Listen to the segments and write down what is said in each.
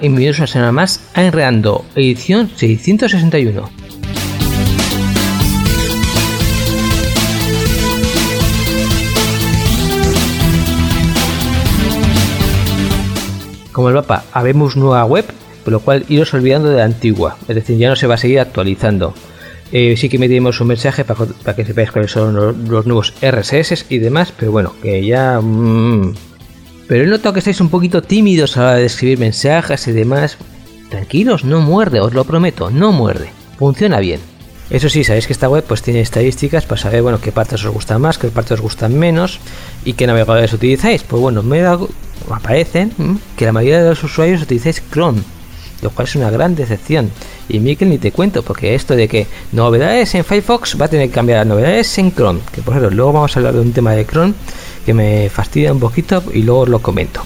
Y bienvenidos una semana más a Enredando, edición 661. Como el mapa, habemos nueva web, por lo cual iros olvidando de la antigua, es decir, ya no se va a seguir actualizando. Eh, sí que metimos un mensaje para, que sepáis cuáles son los, nuevos RSS y demás, pero bueno, que ya... Mm, pero he notado que estáis un poquito tímidos a la hora de escribir mensajes y demás. Tranquilos, no muerde, os lo prometo, no muerde. Funciona bien. Eso sí, sabéis que esta web pues tiene estadísticas para saber bueno qué partes os gustan más, qué partes os gustan menos y qué navegadores utilizáis. Pues bueno, me aparecen que la mayoría de los usuarios utilizáis Chrome, lo cual es una gran decepción. Y Mikel ni te cuento, porque esto de que novedades en Firefox va a tener que cambiar a novedades en Chrome, que por ejemplo luego vamos a hablar de un tema de Chrome que me fastidia un poquito y luego os lo comento.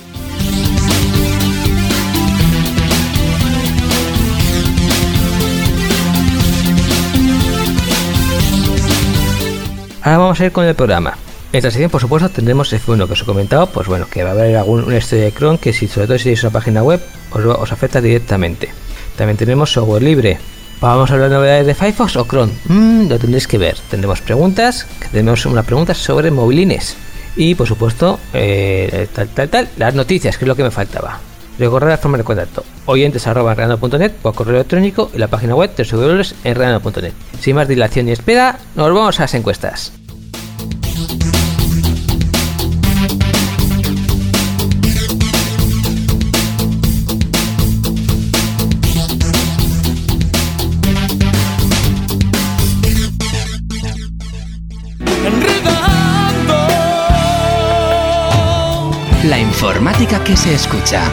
Ahora vamos a ir con el programa. En esta sección, por supuesto, tendremos F1 que os he comentado, pues bueno, que va a haber algún historia de Chrome que si sobre todo si tenéis una página web os, afecta directamente. También tenemos software libre. Vamos a hablar de novedades de Firefox o Chrome. Mm, lo tendréis que ver. Tendremos preguntas, tenemos una pregunta sobre movilines. Y por supuesto, eh, tal, tal, tal, las noticias, que es lo que me faltaba. Recorrer la forma de contacto. Oyentes arroba por correo electrónico y la página web www.enredando.net. Sin más dilación y espera, nos vamos a las encuestas. La informática que se escucha.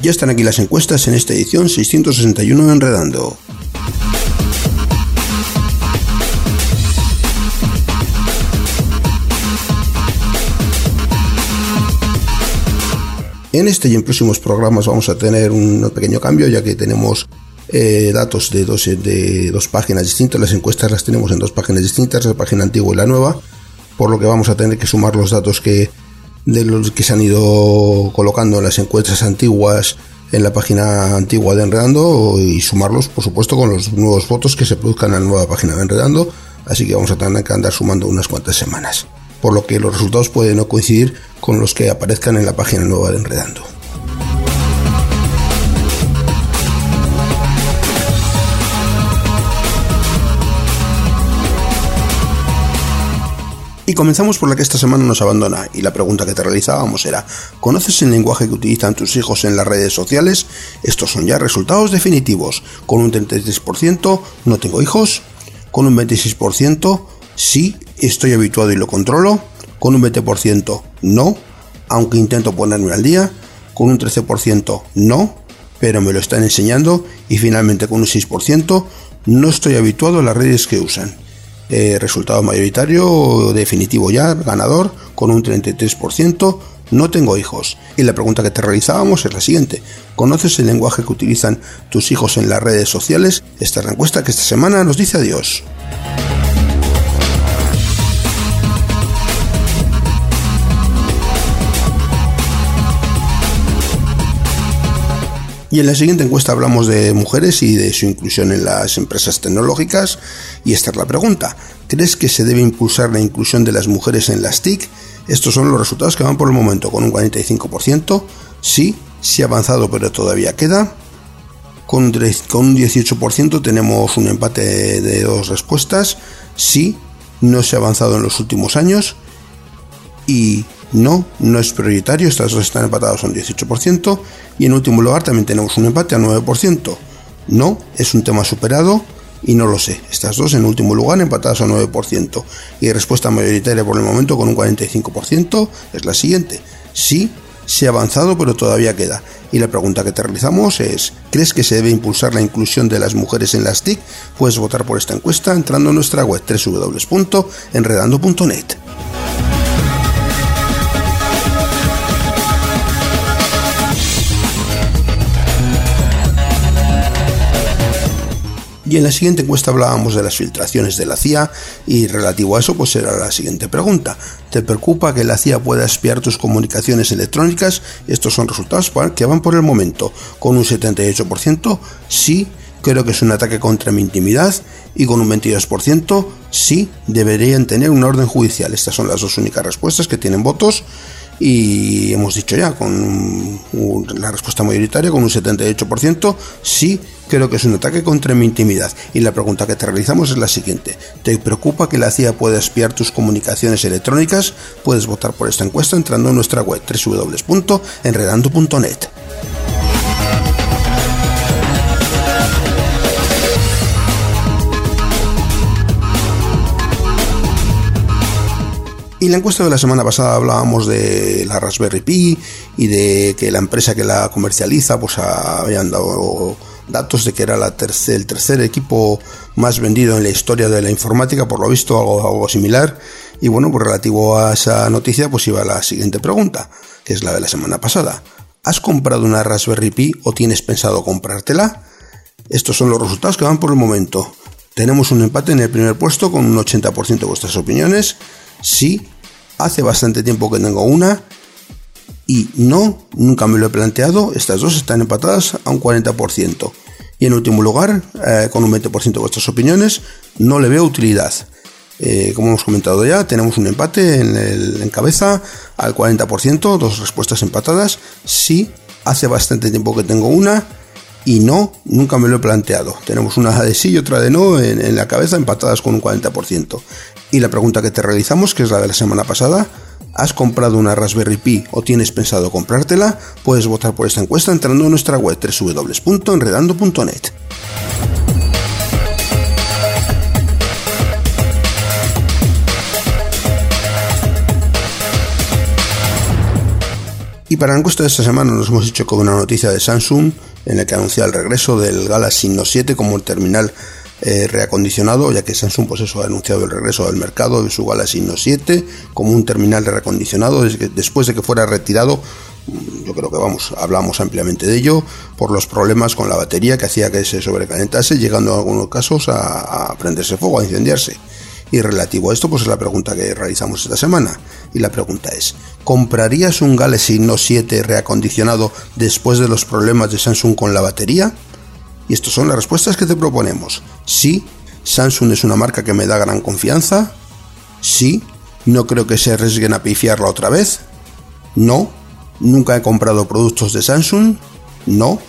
Ya están aquí las encuestas en esta edición 661 de Enredando. En este y en próximos programas vamos a tener un pequeño cambio ya que tenemos eh, datos de dos, de dos páginas distintas. Las encuestas las tenemos en dos páginas distintas, la página antigua y la nueva, por lo que vamos a tener que sumar los datos que, de los que se han ido colocando en las encuestas antiguas en la página antigua de Enredando y sumarlos, por supuesto, con los nuevos votos que se produzcan en la nueva página de Enredando. Así que vamos a tener que andar sumando unas cuantas semanas por lo que los resultados pueden no coincidir con los que aparezcan en la página nueva de Enredando. Y comenzamos por la que esta semana nos abandona y la pregunta que te realizábamos era, ¿conoces el lenguaje que utilizan tus hijos en las redes sociales? Estos son ya resultados definitivos. Con un 33% no tengo hijos, con un 26% sí estoy habituado y lo controlo, con un 20% no, aunque intento ponerme al día, con un 13% no, pero me lo están enseñando y finalmente con un 6% No estoy habituado a las redes que usan. Eh, resultado mayoritario definitivo ya, ganador, con un 33%. No tengo hijos. Y la pregunta que te realizábamos es la siguiente. ¿Conoces el lenguaje que utilizan tus hijos en las redes sociales? Esta es la encuesta que esta semana nos dice adiós. Y en la siguiente encuesta hablamos de mujeres y de su inclusión en las empresas tecnológicas. Y esta es la pregunta. ¿Crees que se debe impulsar la inclusión de las mujeres en las TIC? Estos son los resultados que van por el momento, con un 45%. Sí, sí ha avanzado, pero todavía queda. Con un 18% tenemos un empate de dos respuestas. Sí, no se ha avanzado en los últimos años. Y no, no es prioritario, estas dos están empatadas a un 18%. Y en último lugar también tenemos un empate a 9%. No, es un tema superado y no lo sé. Estas dos en último lugar empatadas a 9%. Y respuesta mayoritaria por el momento con un 45% es la siguiente. Sí, se ha avanzado pero todavía queda. Y la pregunta que te realizamos es, ¿crees que se debe impulsar la inclusión de las mujeres en las TIC? Puedes votar por esta encuesta entrando en nuestra web www.enredando.net. Y en la siguiente encuesta hablábamos de las filtraciones de la CIA y relativo a eso pues era la siguiente pregunta. ¿Te preocupa que la CIA pueda espiar tus comunicaciones electrónicas? Estos son resultados que van por el momento. Con un 78%, sí, creo que es un ataque contra mi intimidad. Y con un 22% sí. Deberían tener una orden judicial. Estas son las dos únicas respuestas que tienen votos. Y hemos dicho ya con la respuesta mayoritaria con un 78% sí creo que es un ataque contra mi intimidad. Y la pregunta que te realizamos es la siguiente. ¿te preocupa que la CIA pueda espiar tus comunicaciones electrónicas? puedes votar por esta encuesta entrando en nuestra web www.enredando.net Y la encuesta de la semana pasada hablábamos de la Raspberry Pi y de que la empresa que la comercializa pues habían dado datos de que era el tercer equipo más vendido en la historia de la informática, por lo visto algo, algo similar. Y bueno, pues relativo a esa noticia pues iba la siguiente pregunta, que es la de la semana pasada. ¿Has comprado una Raspberry Pi o tienes pensado comprártela? Estos son los resultados que van por el momento. Tenemos un empate en el primer puesto con un 80% de vuestras opiniones. Sí, hace bastante tiempo que tengo una y no, nunca me lo he planteado. Estas dos están empatadas a un 40%. Y en último lugar, eh, con un 20% de vuestras opiniones, no le veo utilidad. Eh, como hemos comentado ya, tenemos un empate en, el, en cabeza al 40%, dos respuestas empatadas. Sí, hace bastante tiempo que tengo una y no, nunca me lo he planteado. Tenemos una de sí y otra de no en, en la cabeza empatadas con un 40%. Y la pregunta que te realizamos, que es la de la semana pasada, ¿has comprado una Raspberry Pi o tienes pensado comprártela? Puedes votar por esta encuesta entrando en nuestra web www.enredando.net. Y para la encuesta de esta semana nos hemos hecho con una noticia de Samsung en la que anuncia el regreso del Galaxy Note 7 como el terminal eh, reacondicionado, ya que Samsung pues eso, ha anunciado el regreso al mercado de su Galaxy Note 7 como un terminal reacondicionado después de que fuera retirado mm, yo creo que vamos, hablamos ampliamente de ello, por los problemas con la batería que hacía que se sobrecalentase, llegando en algunos casos a, a, prenderse fuego, a incendiarse. Y relativo a esto, pues es la pregunta que realizamos esta semana. Y la pregunta es, ¿comprarías un Galaxy Note 7 reacondicionado después de los problemas de Samsung con la batería? Y estas son las respuestas que te proponemos. Sí, Samsung es una marca que me da gran confianza. Sí, no creo que se arriesguen a pifiarla otra vez. No, nunca he comprado productos de Samsung. No,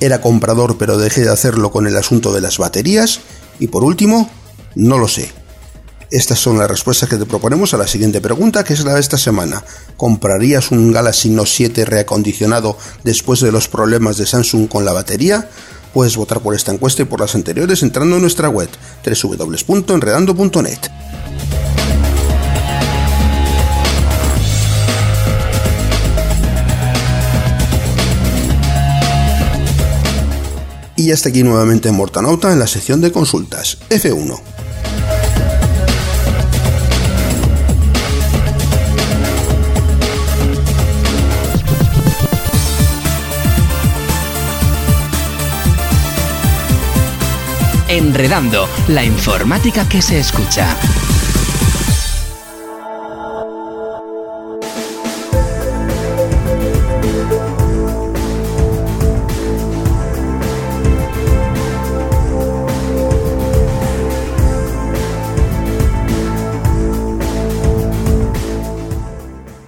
era comprador pero dejé de hacerlo con el asunto de las baterías. Y por último, no lo sé. Estas son las respuestas que te proponemos a la siguiente pregunta, que es la de esta semana. ¿Comprarías un Galaxy Note 7 reacondicionado después de los problemas de Samsung con la batería? Puedes votar por esta encuesta y por las anteriores entrando en nuestra web www.enredando.net. y ya está aquí nuevamente Mortanauta en la sección de consultas. F1. Enredando, la informática que se escucha.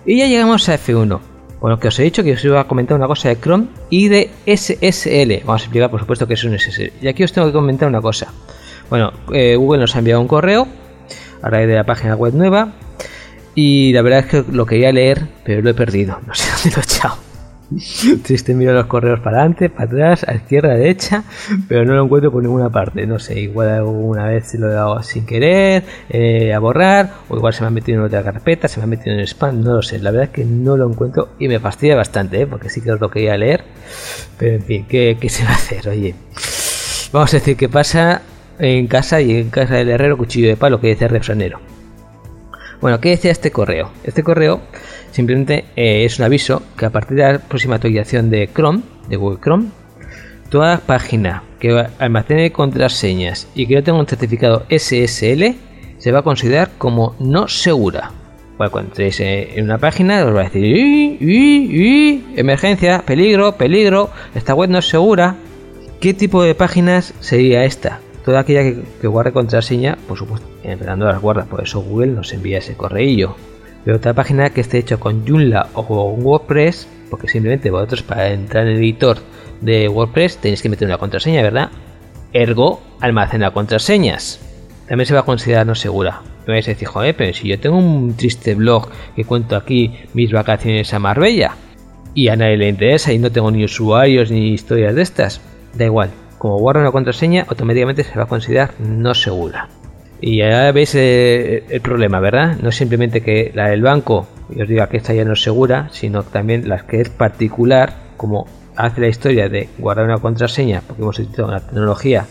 Y ya llegamos a F1. Bueno, que os he dicho que os iba a comentar una cosa de Chrome y de SSL. Vamos a explicar, por supuesto, que es un SSL. Y aquí os tengo que comentar una cosa. Bueno, eh, Google nos ha enviado un correo a raíz de la página web nueva. Y la verdad es que lo quería leer, pero lo he perdido. No sé dónde lo he echado. Triste miro los correos para adelante, para atrás, a izquierda, a derecha, pero no lo encuentro por ninguna parte. No sé, igual alguna vez se lo he dado sin querer, eh, a borrar, o igual se me ha metido en otra carpeta, se me ha metido en spam, no lo sé. La verdad es que no lo encuentro y me fastidia bastante, ¿eh? porque sí que lo quería leer. Pero en fin, ¿qué, ¿qué se va a hacer? Oye, vamos a decir que pasa en casa y en casa del herrero cuchillo de palo que dice el refranero. Bueno, ¿qué decía este correo? Este correo simplemente eh, es un aviso que a partir de la próxima actualización de Chrome, de Google Chrome, toda página que almacene contraseñas y que no tenga un certificado SSL se va a considerar como no segura. Bueno, cuando entréis en una página os va a decir ¡Ii, ii, emergencia, peligro, peligro, esta web no es segura. ¿Qué tipo de páginas sería esta? Toda aquella que, guarde contraseña, por supuesto, empezando las guarda, por eso Google nos envía ese correillo. Pero otra página que esté hecho con Joomla o con WordPress, porque simplemente vosotros para entrar en el editor de WordPress tenéis que meter una contraseña, ¿verdad? Ergo, almacena contraseñas. También se va a considerar no segura. Me vais a decir, joder, pero si yo tengo un triste blog que cuento aquí mis vacaciones a Marbella y a nadie le interesa y no tengo ni usuarios ni historias de estas, da igual, como guarda una contraseña, automáticamente se va a considerar no segura. Y ya veis eh, el problema, ¿verdad? No simplemente que la del banco y os diga que esta ya no es segura, sino también las que es particular, como hace la historia de guardar una contraseña, porque hemos utilizado una tecnología,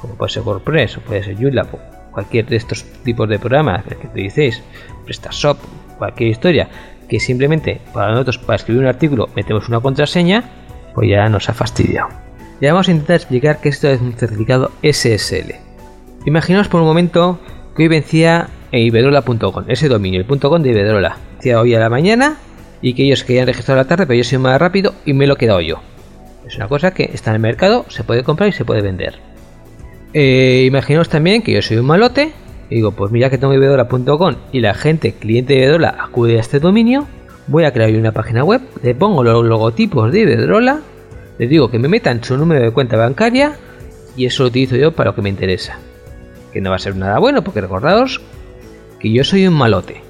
como puede ser WordPress o puede ser Joomla, cualquier de estos tipos de programas que utilicéis, PrestaShop, cualquier historia, que simplemente para nosotros, para escribir un artículo, metemos una contraseña, pues ya nos ha fastidiado. Ya vamos a intentar explicar que esto es un certificado SSL. Imaginaos por un momento que hoy vencía iberdrola.com, ese dominio, el .com de Iberdrola. Decía hoy a la mañana y que ellos querían registrar la tarde, pero yo soy más rápido y me lo he quedado yo. Es una cosa que está en el mercado, se puede comprar y se puede vender. Eh, imaginaos también que yo soy un malote y digo, pues mira que tengo iberdrola.com y la gente, cliente de Iberdrola, acude a este dominio, voy a crear una página web, le pongo los logotipos de Iberdrola, les digo que me metan su número de cuenta bancaria y eso lo utilizo yo para lo que me interesa. Que no va a ser nada bueno porque recordaos que yo soy un malote.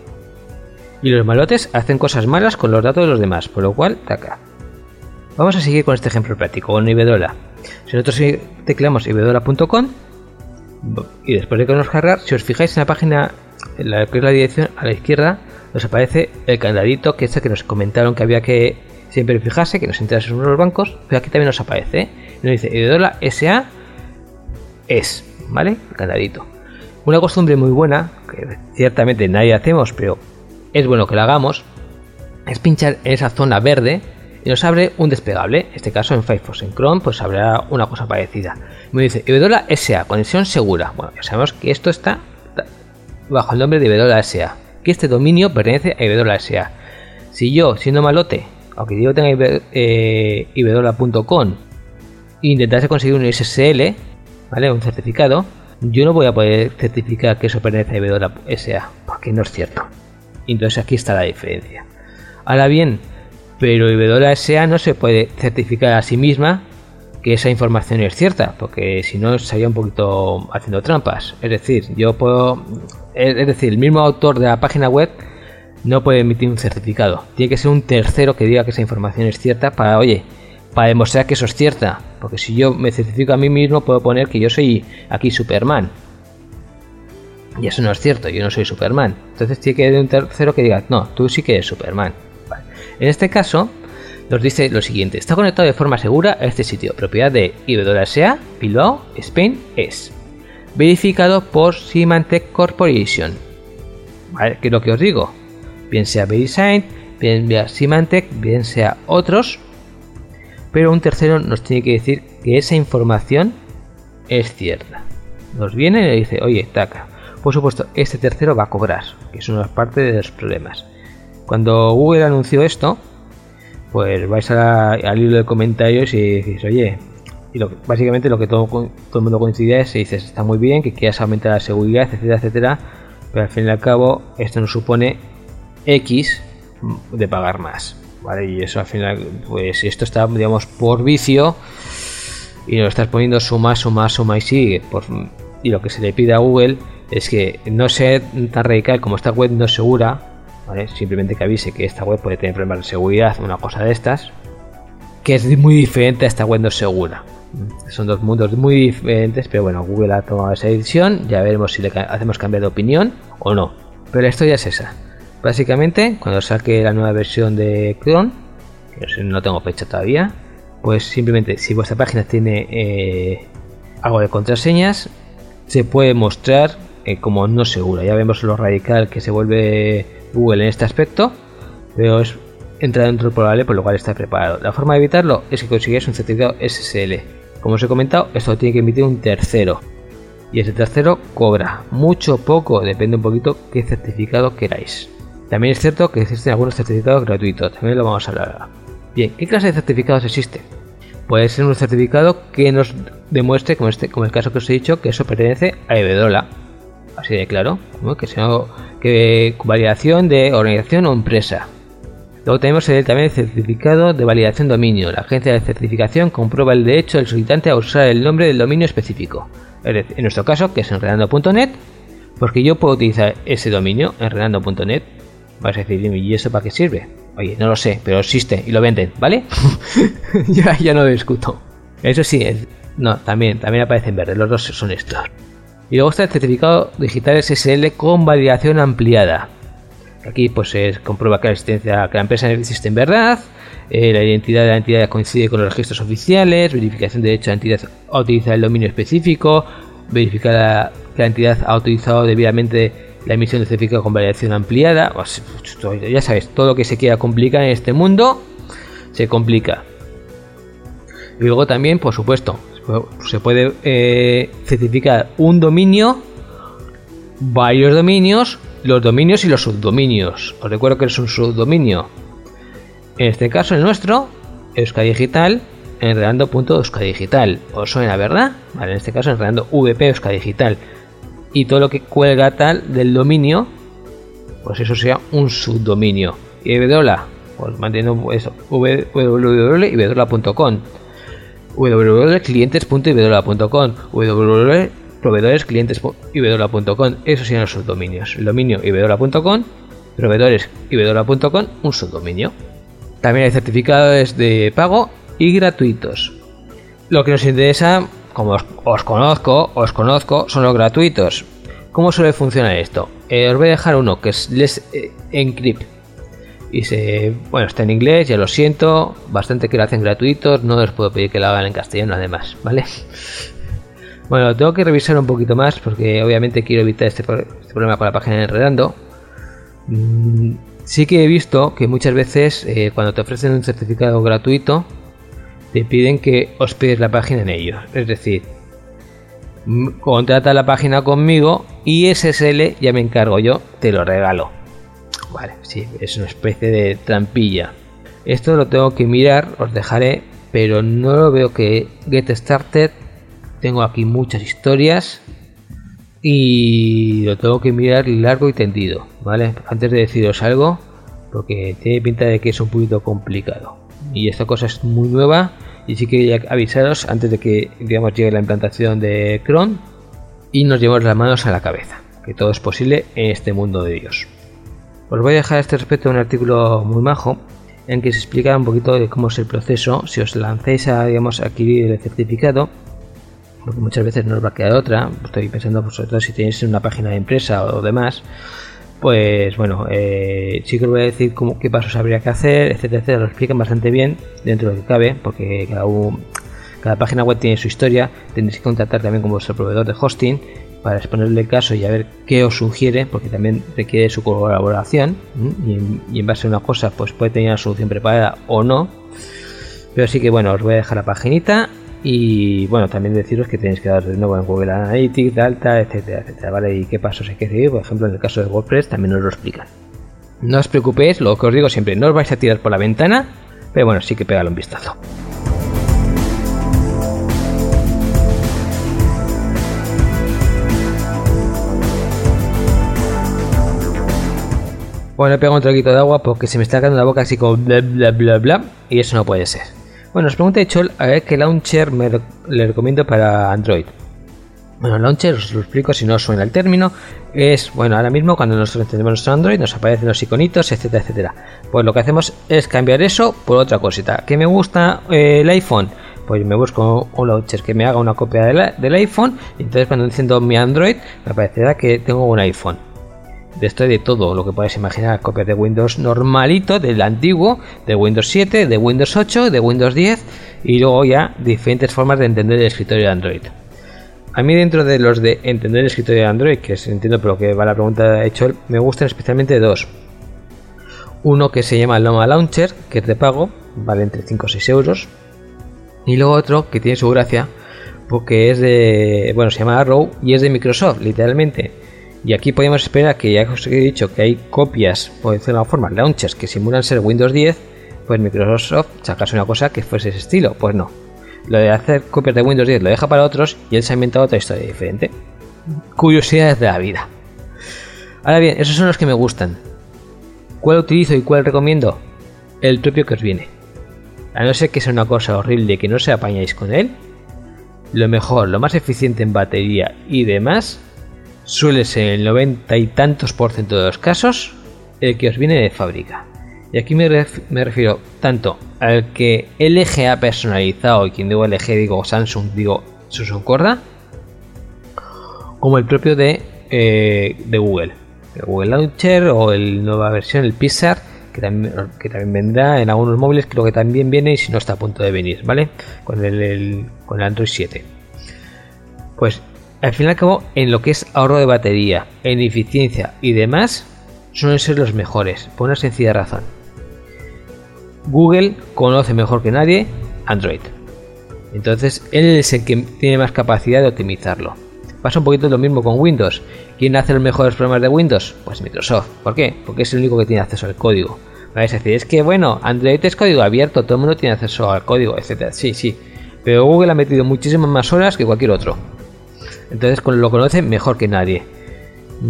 Y los malotes hacen cosas malas con los datos de los demás, por lo cual, taca. Vamos a seguir con este ejemplo práctico, con Ibedola. Si nosotros tecleamos ibedola.com y después de que nos cargar, si os fijáis en la página, en la que es la dirección a la izquierda, nos aparece el candadito que este que nos comentaron que había que siempre fijarse que nos interesa en los bancos, pero aquí también nos aparece. ¿eh? Nos dice Iberdrola SA es, ¿vale? Candadito. Una costumbre muy buena, que ciertamente nadie hacemos, pero es bueno que la hagamos, es pinchar en esa zona verde y nos abre un desplegable. En este caso en Firefox, en Chrome, pues habrá una cosa parecida. Me dice SA, conexión segura. Bueno, ya sabemos que esto está bajo el nombre de SA, que este dominio pertenece a SA. Si yo, siendo malote, aunque yo tenga eh, ibedola.com intentase conseguir un SSL, ¿vale? Un certificado, yo no voy a poder certificar que eso pertenece a Ibedola SA, porque no es cierto. Entonces aquí está la diferencia. Ahora bien, pero Ibedola SA no se puede certificar a sí misma que esa información es cierta, porque si no estaría un poquito haciendo trampas. Es decir, yo puedo, es decir, el mismo autor de la página web no puede emitir un certificado. Tiene que ser un tercero que diga que esa información es cierta para, oye, para demostrar que eso es cierta. Porque si yo me certifico a mí mismo, puedo poner que yo soy aquí Superman. Y eso no es cierto, yo no soy Superman. Entonces tiene que haber un tercero que diga, no, tú sí que eres Superman. En este caso, nos dice lo siguiente: está conectado de forma segura a este sitio, propiedad de IWSA, Bilbao, Spain, es verificado por Symantec Corporation. ¿Vale? ¿Qué es lo que os digo? Bien sea VeriSign, bien sea Symantec, bien sea otros, pero un tercero nos tiene que decir que esa información es cierta. Nos viene y le dice, oye, taca. Por supuesto, este tercero va a cobrar, que es una parte de los problemas. Cuando Google anunció esto, pues vais al hilo de comentarios y decís, oye, y básicamente lo que todo, todo el mundo coincide es, y dices, está muy bien que quieras aumentar la seguridad, etcétera, etcétera, pero al fin y al cabo esto nos supone X de pagar más. ¿Vale? Y eso al final, pues esto está, digamos, por vicio y lo estás poniendo suma, suma, suma y sigue. Por, y lo que se le pide a Google es que no sea tan radical como esta web no segura, ¿vale? simplemente que avise que esta web puede tener problemas de seguridad, una cosa de estas, que es muy diferente a esta web no segura. Son dos mundos muy diferentes, pero bueno, Google ha tomado esa decisión, ya veremos si le hacemos cambiar de opinión o no. Pero la historia es esa. Básicamente, cuando saque la nueva versión de Chrome, que no tengo fecha todavía, pues simplemente si vuestra página tiene eh, algo de contraseñas, se puede mostrar eh, como no segura. Ya vemos lo radical que se vuelve Google en este aspecto, pero es entrar dentro del por lo cual está preparado. La forma de evitarlo es que consigáis un certificado SSL. Como os he comentado, esto tiene que emitir un tercero. Y ese tercero cobra mucho poco, depende un poquito qué certificado queráis. También es cierto que existen algunos certificados gratuitos, también lo vamos a hablar Bien, ¿qué clase de certificados existe? Puede ser un certificado que nos demuestre, como, este, como el caso que os he dicho, que eso pertenece a Ebedola. Así de claro, que sea que validación de organización o empresa. Luego tenemos también el certificado de validación dominio. La agencia de certificación comprueba el derecho del solicitante a usar el nombre del dominio específico. en nuestro caso, que es enredando.net, porque yo puedo utilizar ese dominio, enredando.net, Vas a decir, ¿y eso para qué sirve? Oye, no lo sé, pero existe y lo venden, ¿vale? ya, ya no lo discuto. Eso sí, no, también, también aparece en verde, los dos son estos. Y luego está el certificado digital SSL con validación ampliada. Aquí pues se comprueba que la existencia, que la empresa existe en verdad, eh, la identidad de la entidad coincide con los registros oficiales, verificación de derecho a la entidad a utilizar el dominio específico, verificar que la entidad ha utilizado debidamente la emisión de certificado con validación ampliada. Ya sabes, todo lo que se quiera complicar en este mundo se complica. Y luego también, por supuesto, se puede eh, certificar un dominio, varios dominios, los dominios y los subdominios. Os recuerdo que es un subdominio. En este caso, el nuestro, Euskadi Digital, enredando.euskadigital. ¿Os suena, verdad? Vale, en este caso, enredando VP Euskadi Digital y todo lo que cuelga tal del dominio, pues eso sea un subdominio. Y Iberdrola, pues manteniendo eso, www.iberdrola.com, www.clientes.iberdrola.com, www.proveedoresclientes.iberdrola.com, esos serían los subdominios. El dominio iberdrola.com, proveedoresiberdrola.com, un subdominio. También hay certificados de pago y gratuitos. Lo que nos interesa como os, conozco, os conozco, son los gratuitos. ¿Cómo suele funcionar esto? Eh, os voy a dejar uno que es Les eh. Y se, bueno, está en inglés, ya lo siento, bastante que lo hacen gratuitos, no les puedo pedir que lo hagan en castellano además, ¿vale? Bueno, tengo que revisar un poquito más porque obviamente quiero evitar este, este problema con la página Enredando. Mm, sí que he visto que muchas veces eh, cuando te ofrecen un certificado gratuito, te piden que hospedes la página en ellos. Es decir, contrata la página conmigo y SSL ya me encargo yo, te lo regalo. Vale, sí, es una especie de trampilla. Esto lo tengo que mirar, os dejaré, pero no lo veo que Get Started. Tengo aquí muchas historias y lo tengo que mirar largo y tendido, ¿vale? Antes de deciros algo, porque tiene pinta de que es un poquito complicado y esta cosa es muy nueva y sí que avisaros antes de que digamos llegue la implantación de Chrome y nos llevemos las manos a la cabeza que todo es posible en este mundo de Dios. Os voy a dejar a este respecto un artículo muy majo en que se explica un poquito de cómo es el proceso si os lancéis a digamos adquirir el certificado porque muchas veces no os va a quedar otra estoy pensando todo si tenéis una página de empresa o demás pues bueno, eh, sí que os voy a decir qué pasos habría que hacer, etcétera, etcétera. Lo explican bastante bien dentro de lo que cabe, porque cada, cada página web tiene su historia. Tendréis que contactar también con vuestro proveedor de hosting para exponerle el caso y a ver qué os sugiere, porque también requiere su colaboración. Y en, y en, base a una cosa, pues puede tener una solución preparada o no. Pero sí que bueno, os voy a dejar la paginita y bueno, también deciros que tenéis que dar de nuevo en Google Analytics, Delta, etcétera, etcétera, ¿vale? Y qué pasos hay que seguir, por ejemplo, en el caso de WordPress también os lo explican. No os preocupéis, lo que os digo siempre, no os vais a tirar por la ventana, pero bueno, sí que pegale un vistazo. Bueno, he pegado un troquito de agua porque se me está quedando la boca así como bla bla bla bla y eso no puede ser. Bueno, os pregunta Chol a ver qué launcher me le recomiendo para Android. Bueno, launcher, os lo explico si no os suena el término, es, bueno, ahora mismo cuando nosotros encendemos nuestro Android nos aparecen los iconitos, etcétera, etcétera. Pues lo que hacemos es cambiar eso por otra cosita. ¿Qué me gusta eh, el iPhone? Pues me busco un launcher que me haga una copia del iPhone y entonces cuando enciendo mi Android me aparecerá que tengo un iPhone esto de todo lo que puedes imaginar, copias de Windows normalito, del antiguo, de Windows 7, de Windows 8, de Windows 10 y luego ya diferentes formas de entender el escritorio de Android. A mí dentro de los de entender el escritorio de Android, que se entiendo por lo que va la pregunta hecho, me gustan especialmente dos. Uno que se llama Loma Launcher, que es de pago, vale entre 5 o 6 euros. Y luego otro que tiene su gracia, porque es de, bueno, se llama Arrow y es de Microsoft, literalmente y aquí podemos esperar que ya os he dicho que hay copias, por decirlo de alguna forma, launchers que simulan ser Windows 10, pues Microsoft sacase una cosa que fuese ese estilo. Pues no. Lo de hacer copias de Windows 10 lo deja para otros y él se ha inventado otra historia diferente. Curiosidades de la vida. Ahora bien, esos son los que me gustan. ¿Cuál utilizo y cuál recomiendo? El propio que os viene. A no ser que sea una cosa horrible que no se apañáis con él, lo mejor, lo más eficiente en batería y demás suele ser el 90 y tantos por ciento de los casos el que os viene de fábrica. Y aquí me, refiero tanto al que LG ha personalizado, y quien digo LG digo Samsung, digo Samsung Corda, como el propio de, eh, de Google. El Google Launcher o la nueva versión, el Pixar, que también, que vendrá en algunos móviles, creo que también viene y si no está a punto de venir, ¿vale? Con el, con el Android 7. Pues al fin y al cabo, en lo que es ahorro de batería, en eficiencia y demás, suelen ser los mejores, por una sencilla razón. Google conoce mejor que nadie Android. Entonces, él es el que tiene más capacidad de optimizarlo. Pasa un poquito lo mismo con Windows. ¿Quién hace los mejores programas de Windows? Pues Microsoft. ¿Por qué? Porque es el único que tiene acceso al código. Vais a decir, es que bueno, Android es código abierto, todo el mundo tiene acceso al código, etc. Sí, sí. Pero Google ha metido muchísimas más horas que cualquier otro. Entonces lo conoce mejor que nadie.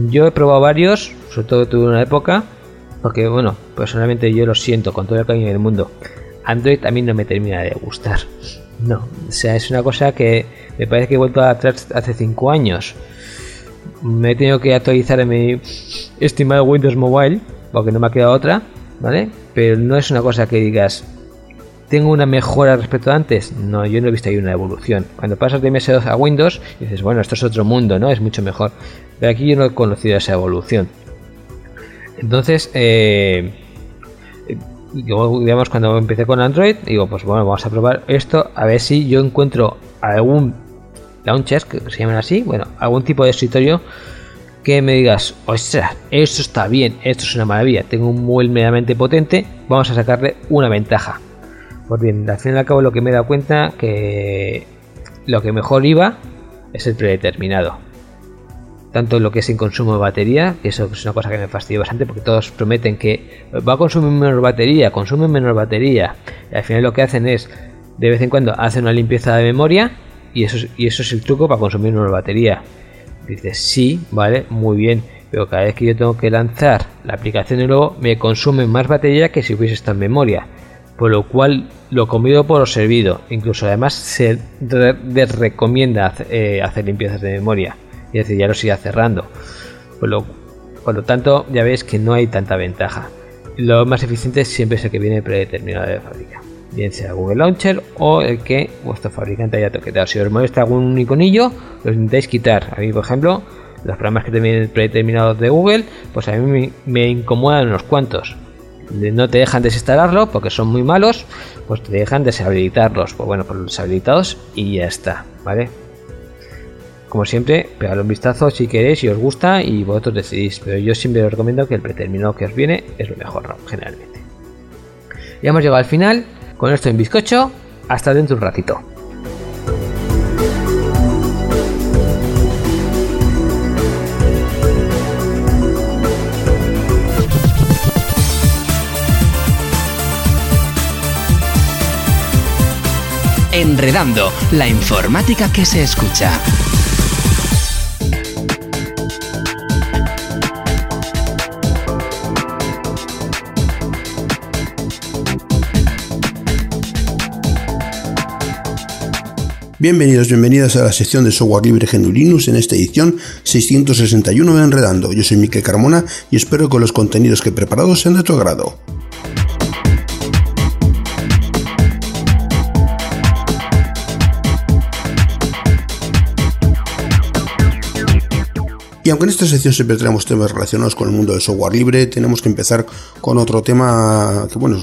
Yo he probado varios, sobre todo tuve una época, porque bueno, personalmente yo lo siento con todo el cariño del mundo. Android a mí no me termina de gustar. No, o sea, es una cosa que me parece que he vuelto atrás hace 5 años. Me he tenido que actualizar en mi estimado Windows Mobile, porque no me ha quedado otra, ¿vale? Pero no es una cosa que digas, ¿Tengo una mejora respecto a antes? No, yo no he visto ahí una evolución. Cuando pasas de MS2 a Windows, dices, bueno, esto es otro mundo, ¿no? Es mucho mejor. Pero aquí yo no he conocido esa evolución. Entonces, eh, yo, digamos, cuando empecé con Android, digo, pues bueno, vamos a probar esto, a ver si yo encuentro algún launcher, que se llaman así, bueno, algún tipo de escritorio que me digas, ostras, esto está bien, esto es una maravilla, tengo un móvil medianamente potente, vamos a sacarle una ventaja. Pues bien, al fin y al cabo lo que me he dado cuenta que lo que mejor iba es el predeterminado. Tanto lo que es en consumo de batería, que eso es una cosa que me fastidia bastante porque todos prometen que va a consumir menos batería, consume menos batería. Y al final lo que hacen es, de vez en cuando, hacen una limpieza de memoria y eso, y eso es el truco para consumir menos batería. Dices, sí, vale, muy bien, pero cada vez que yo tengo que lanzar la aplicación de nuevo me consume más batería que si hubiese estado en memoria por lo cual lo comido por lo servido. Incluso además se recomienda eh, hacer limpiezas de memoria, es decir, ya lo siga cerrando. Por lo, tanto, ya veis que no hay tanta ventaja. Lo más eficiente siempre es el que viene predeterminado de fábrica, bien sea Google Launcher o el que vuestro fabricante haya toqueteado. Si os molesta algún iconillo, lo intentáis quitar. A mí, por ejemplo, Los programas que tienen predeterminados de Google, pues a mí me, me incomodan unos cuantos. No te dejan desinstalarlo porque son muy malos, pues te dejan deshabilitarlos. Pues bueno, pues deshabilitados y ya está, ¿vale? Como siempre, pegadle un vistazo si queréis, si os gusta y vosotros decidís. Pero yo siempre os recomiendo que el predeterminado que os viene es lo mejor, generalmente. Ya hemos llegado al final. Con esto en bizcocho. Hasta dentro un ratito. Enredando, la informática que se escucha. Bienvenidos, bienvenidas a la sección de software libre GNU Linux en esta edición 661 de Enredando. Yo soy Miquel Carmona y espero que los contenidos que he preparado sean de tu agrado. Y aunque en esta sección siempre tenemos temas relacionados con el mundo del software libre, tenemos que empezar con otro tema que, bueno,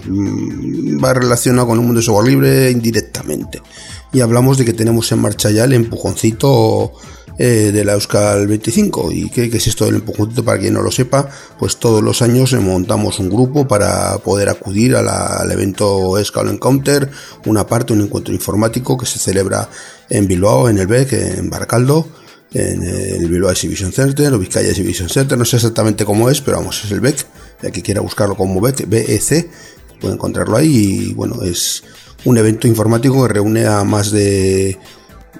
va relacionado con el mundo del software libre indirectamente. Y hablamos de que tenemos en marcha ya el empujoncito eh, de la Euskal 25. ¿Y qué, es esto del empujoncito? Para quien no lo sepa, pues todos los años montamos un grupo para poder acudir al evento Euskal Encounter, una parte, un encuentro informático que se celebra en Bilbao, en el BEC, en Baracaldo en el Bilbao Exhibition Center o Vizcaya Exhibition Center, no sé exactamente cómo es, pero vamos, es el BEC, el que quiera buscarlo como BEC, BEC, puede encontrarlo ahí y bueno, es un evento informático que reúne a más de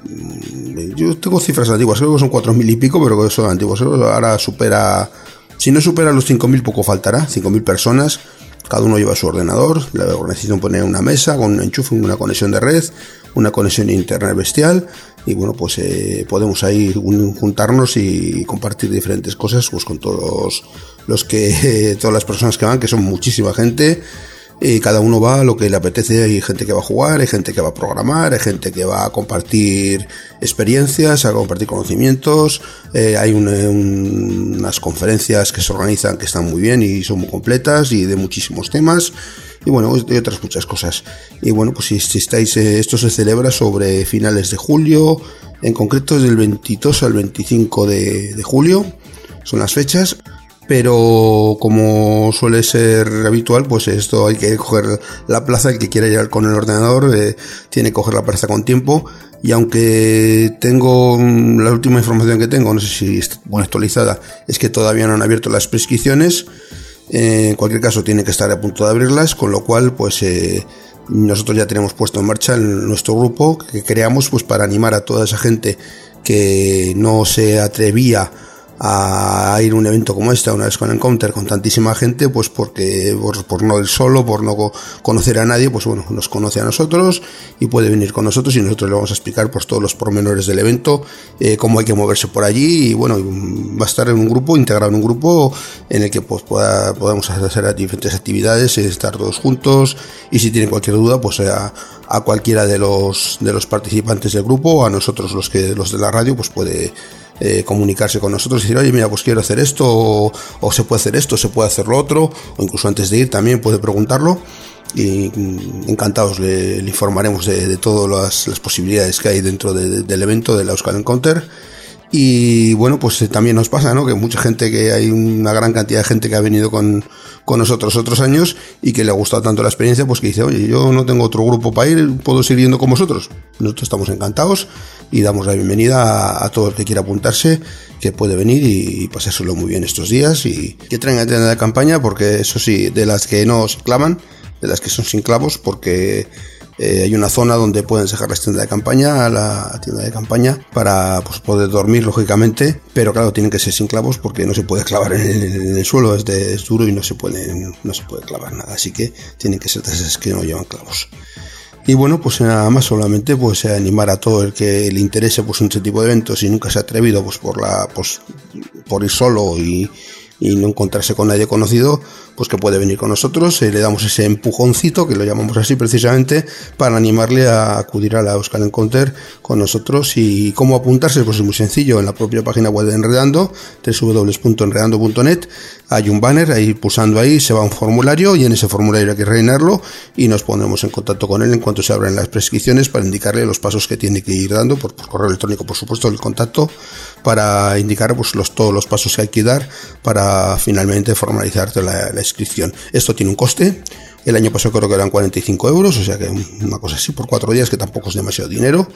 mm, yo tengo cifras antiguas, creo que son 4.000 y pico, pero son antiguos. Ahora supera, si no supera los 5.000, poco faltará. 5.000 personas, cada uno lleva su ordenador. La organización pone una mesa con un enchufe, una conexión de red, una conexión internet bestial y bueno pues eh, podemos ahí juntarnos y compartir diferentes cosas pues con todos los que todas las personas que van que son muchísima gente y cada uno va a lo que le apetece. Hay gente que va a jugar, hay gente que va a programar, hay gente que va a compartir experiencias, a compartir conocimientos. Eh, hay unas conferencias que se organizan que están muy bien y son muy completas y de muchísimos temas y bueno, y otras muchas cosas. Y bueno, pues si, estáis, eh, esto se celebra sobre finales de julio, en concreto es del 22 al 25 de, julio, son las fechas pero como suele ser habitual, pues esto hay que coger la plaza, el que quiera ir con el ordenador eh, tiene que coger la plaza con tiempo. Y aunque tengo mm, la última información que tengo, no sé si está bueno, actualizada, es que todavía no han abierto las prescripciones, en cualquier caso, tiene que estar a punto de abrirlas, con lo cual, pues eh, nosotros ya tenemos puesto en marcha nuestro grupo que creamos pues para animar a toda esa gente que no se atrevía a ir a un evento como este, una vez con Encounter, con tantísima gente, pues porque por, no ir solo, por no conocer a nadie, pues bueno, nos conoce a nosotros y puede venir con nosotros y nosotros le vamos a explicar pues todos los pormenores del evento, eh, cómo hay que moverse por allí y bueno, va a estar en un grupo, integrado en un grupo en el que pues pueda, podamos hacer diferentes actividades, estar todos juntos y si tienen cualquier duda, pues a, a cualquiera de los, de los participantes del grupo a nosotros los que, los de la radio, pues puede eh, comunicarse con nosotros y decir, oye, mira, pues quiero hacer esto, o, se puede hacer esto, se puede hacer lo otro, o incluso antes de ir también puede preguntarlo. Y mm, encantados le, informaremos de, todas las, posibilidades que hay dentro del evento de la Euskal Encounter. Y bueno, pues eh, también nos pasa, ¿no? Que mucha gente, que hay una gran cantidad de gente que ha venido con, con nosotros otros años y que le ha gustado tanto la experiencia, pues que dice, oye, yo no tengo otro grupo para ir, puedo seguir yendo con vosotros. Nosotros estamos encantados y damos la bienvenida a, todo el que quiera apuntarse, que puede venir y, pasárselo muy bien estos días y que traigan tienda de campaña, porque eso sí, de las que no se clavan, de las que son sin clavos, porque eh, hay una zona donde pueden dejar la tienda de campaña, a la tienda de campaña, para pues, poder dormir, lógicamente, pero claro, tienen que ser sin clavos porque no se puede clavar en el, suelo, es, de, duro y no se, puede, no se puede clavar nada, así que tienen que ser de esas que no llevan clavos. Y bueno, pues nada más solamente pues animar a todo el que le interese pues este tipo de eventos y nunca se ha atrevido pues por la pues por ir solo y y no encontrarse con nadie conocido, pues que puede venir con nosotros, eh, le damos ese empujoncito, que lo llamamos así precisamente, para animarle a acudir a la Euskal Encounter con nosotros. Y cómo apuntarse, pues es muy sencillo, en la propia página web de Enredando, www.enredando.net, hay un banner, ahí pulsando ahí se va a un formulario y en ese formulario hay que rellenarlo y nos pondremos en contacto con él en cuanto se abran las prescripciones para indicarle los pasos que tiene que ir dando por, correo electrónico, por supuesto, el contacto para indicar pues, los, todos los pasos que hay que dar para finalmente formalizar la, la Esto tiene un coste. El año pasado creo que eran 45 euros, o sea que una cosa así por cuatro días que tampoco es demasiado dinero.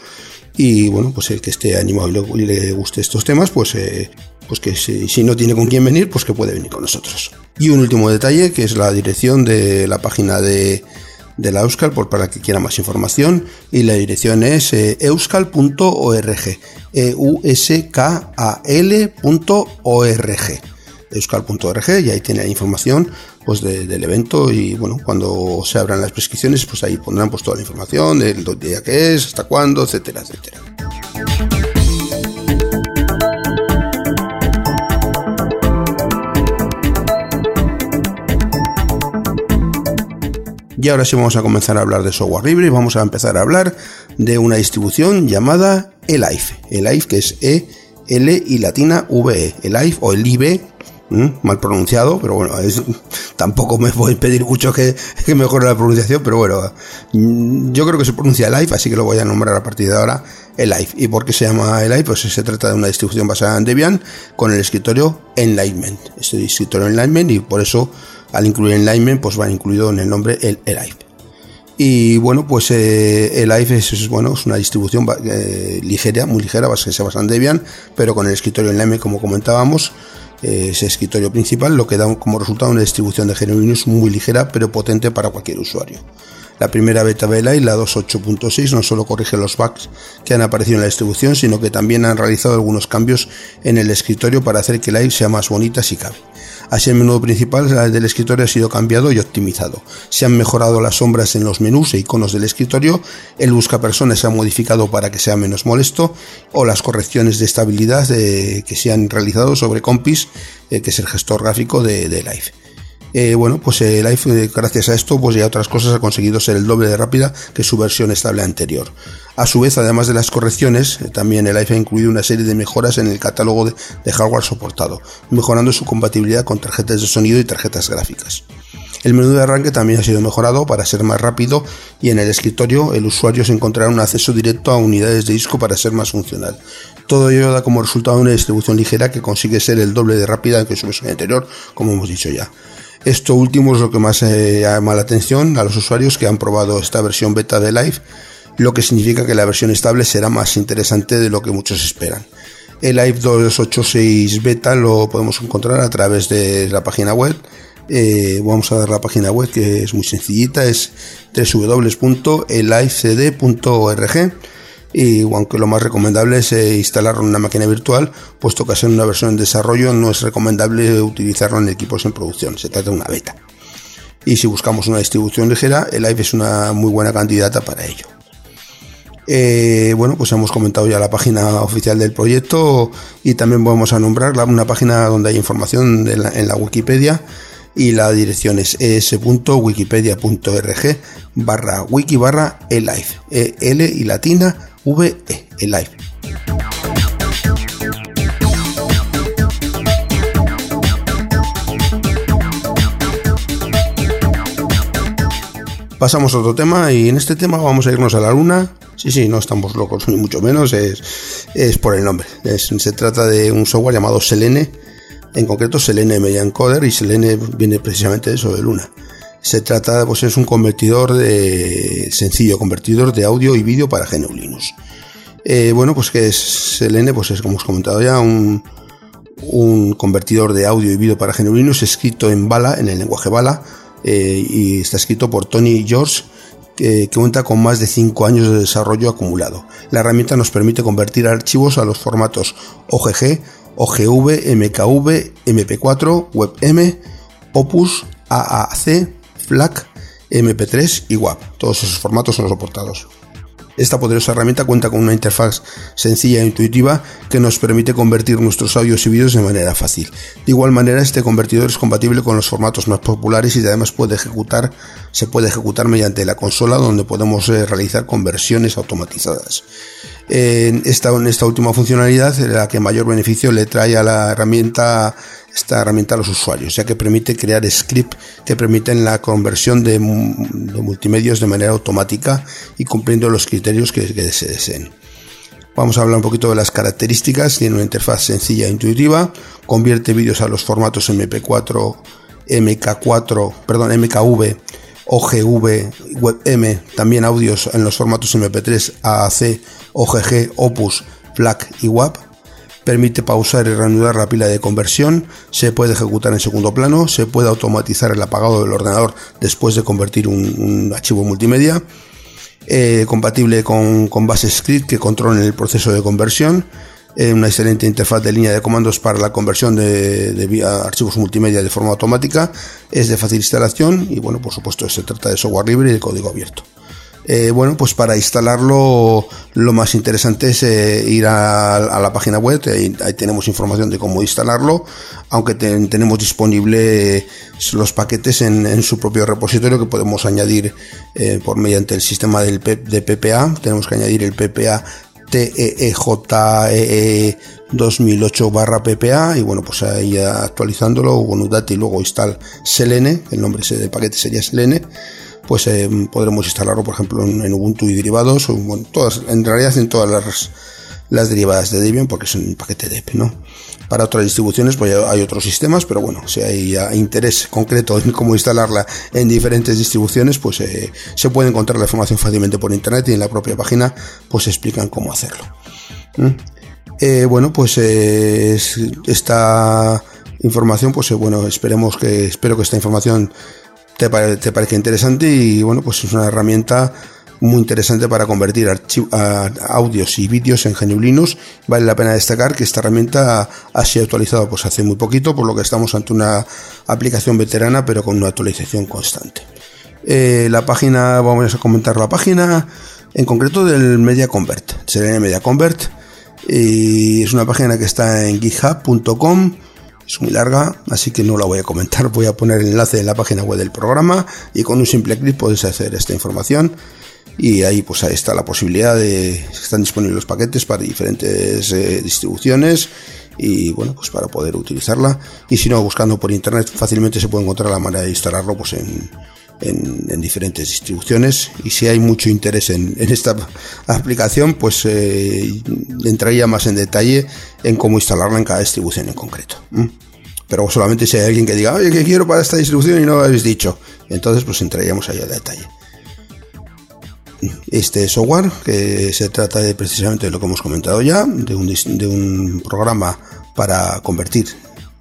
Y bueno, pues el que esté animado y le, guste estos temas, pues, eh, pues que si, no tiene con quién venir, pues que puede venir con nosotros. Y un último detalle, que es la dirección de la página de, de la Euskal por para que quiera más información y la dirección es eh, euskal.org e u s k a l.org euskal.org y ahí tiene la información pues del evento y bueno cuando se abran las prescripciones pues ahí pondrán pues toda la información del día que es hasta cuándo etcétera etcétera Y ahora sí vamos a comenzar a hablar de software libre y vamos a empezar a hablar de una distribución llamada Elife. Elife que es E, L y latina V, e. Elife o el IB, mal pronunciado, pero bueno, es, tampoco me voy a pedir mucho que, que, mejore la pronunciación, pero bueno, yo creo que se pronuncia Elife, así que lo voy a nombrar a partir de ahora Elife. ¿Y por qué se llama Elife? Pues se trata de una distribución basada en Debian con el escritorio Enlightenment. Este escritorio Enlightenment y por eso al incluir Enlightenment, pues va incluido en el nombre el Elife. Y bueno, pues eh, el es, bueno, es una distribución eh, ligera, muy ligera, que se basa en Debian, pero con el escritorio Enlightenment, como comentábamos, ese escritorio principal, lo que da como resultado una distribución de GNU Linux muy ligera, pero potente para cualquier usuario. La primera beta y la 2.8.6, no solo corrige los bugs que han aparecido en la distribución, sino que también han realizado algunos cambios en el escritorio para hacer que Live sea más bonita si cabe. Así el menú principal del escritorio ha sido cambiado y optimizado. Se han mejorado las sombras en los menús e iconos del escritorio, el buscapersonas se ha modificado para que sea menos molesto o las correcciones de estabilidad eh, que se han realizado sobre Compis, eh, que es el gestor gráfico de, de Live. Eh, bueno, pues el iPhone, gracias a esto, pues ya otras cosas ha conseguido ser el doble de rápida que su versión estable anterior. A su vez, además de las correcciones, eh, también el iPhone ha incluido una serie de mejoras en el catálogo de, hardware soportado, mejorando su compatibilidad con tarjetas de sonido y tarjetas gráficas. El menú de arranque también ha sido mejorado para ser más rápido y en el escritorio el usuario se encontrará un acceso directo a unidades de disco para ser más funcional. Todo ello da como resultado una distribución ligera que consigue ser el doble de rápida que su versión anterior, como hemos dicho ya. Esto último es lo que más eh, llama la atención a los usuarios que han probado esta versión beta de Live, lo que significa que la versión estable será más interesante de lo que muchos esperan. El Live 286 beta lo podemos encontrar a través de la página web. Eh, vamos a dar la página web que es muy sencillita, es www.elivecd.org y aunque lo más recomendable es eh, instalarlo en una máquina virtual, puesto que en una versión en desarrollo no es recomendable utilizarlo en equipos en producción, se trata de una beta. Y si buscamos una distribución ligera, el Live es una muy buena candidata para ello. Eh, bueno, pues hemos comentado ya la página oficial del proyecto y también vamos a nombrar una página donde hay información en la Wikipedia y la dirección es es.wikipedia.org barra wiki barra elive, e L y latina VE, el live. Pasamos a otro tema y en este tema vamos a irnos a la luna. Sí, sí, no estamos locos, ni mucho menos, es, es por el nombre. se trata de un software llamado Selene, en concreto Selene Media Encoder y Selene viene precisamente de eso, de luna. Se trata, pues es un convertidor de sencillo, convertidor de audio y vídeo para GNU Linux. Eh, bueno, pues que es Selene, pues es como os he comentado ya, un, convertidor de audio y vídeo para GNU Linux escrito en Bala, en el lenguaje Bala, eh, y está escrito por Tony George, que, que, cuenta con más de 5 años de desarrollo acumulado. La herramienta nos permite convertir archivos a los formatos OGG, OGV, MKV, MP4, WebM, Opus, AAC, FLAC, MP3 y WAP. Todos esos formatos son soportados. Esta poderosa herramienta cuenta con una interfaz sencilla e intuitiva que nos permite convertir nuestros audios y vídeos de manera fácil. De igual manera, este convertidor es compatible con los formatos más populares y además se puede ejecutar mediante la consola donde podemos eh, realizar conversiones automatizadas. En esta, esta última funcionalidad, la que mayor beneficio le trae a la herramienta esta herramienta a los usuarios, ya que permite crear scripts que permiten la conversión de, multimedios de manera automática y cumpliendo los criterios que, se deseen. Vamos a hablar un poquito de las características. Tiene una interfaz sencilla e intuitiva, convierte vídeos a los formatos MP4, MK4, perdón, MKV, OGV, WebM, también audios en los formatos MP3, AAC, OGG, Opus, FLAC y WAP permite pausar y reanudar la pila de conversión, se puede ejecutar en segundo plano, se puede automatizar el apagado del ordenador después de convertir un, archivo multimedia, eh, compatible con, con bases script que controlen el proceso de conversión, eh, una excelente interfaz de línea de comandos para la conversión de archivos multimedia de forma automática, es de fácil instalación y bueno, por supuesto se trata de software libre y de código abierto. Eh, bueno, pues para instalarlo lo más interesante es eh, ir a, la página web, ahí, tenemos información de cómo instalarlo, aunque tenemos disponible eh, los paquetes en, su propio repositorio que podemos añadir por mediante el sistema del de PPA, tenemos que añadir el PPA TEEJEE 2008 barra PPA y bueno pues ahí actualizándolo Udati y luego install Selene, el nombre del paquete sería Selene pues eh, podremos instalarlo, por ejemplo, en, Ubuntu y derivados, o todas, en realidad en todas las, las derivadas de Debian, porque es un paquete DEP, ¿no? Para otras distribuciones pues hay otros sistemas, pero bueno, si hay interés concreto en cómo instalarla en diferentes distribuciones, pues eh, se puede encontrar la información fácilmente por internet y en la propia página pues explican cómo hacerlo. Eh, bueno, pues esta información, pues bueno, esperemos que, espero que esta información te, parece interesante y bueno, pues es una herramienta muy interesante para convertir audios y vídeos en GNU Vale la pena destacar que esta herramienta ha sido actualizada pues hace muy poquito, por lo que estamos ante una aplicación veterana, pero con una actualización constante. Eh, la página, vamos a comentar la página en concreto del Media Convert, Selene Media Convert, y es una página que está en github.com es muy larga, así que no la voy a comentar. Voy a poner el enlace en la página web del programa y con un simple clic puedes hacer esta información. Y ahí pues ahí está la posibilidad de están disponibles los paquetes para diferentes eh, distribuciones y bueno pues para poder utilizarla y si no buscando por internet fácilmente se puede encontrar la manera de instalarlo pues en, en, diferentes distribuciones. Y si hay mucho interés en, esta aplicación pues eh, entraría más en detalle en cómo instalarla en cada distribución en concreto pero solamente si hay alguien que diga oye que quiero para esta distribución y no lo habéis dicho entonces pues entraríamos ahí a detalle. Este software que se trata de precisamente de lo que hemos comentado ya de un, de un programa para convertir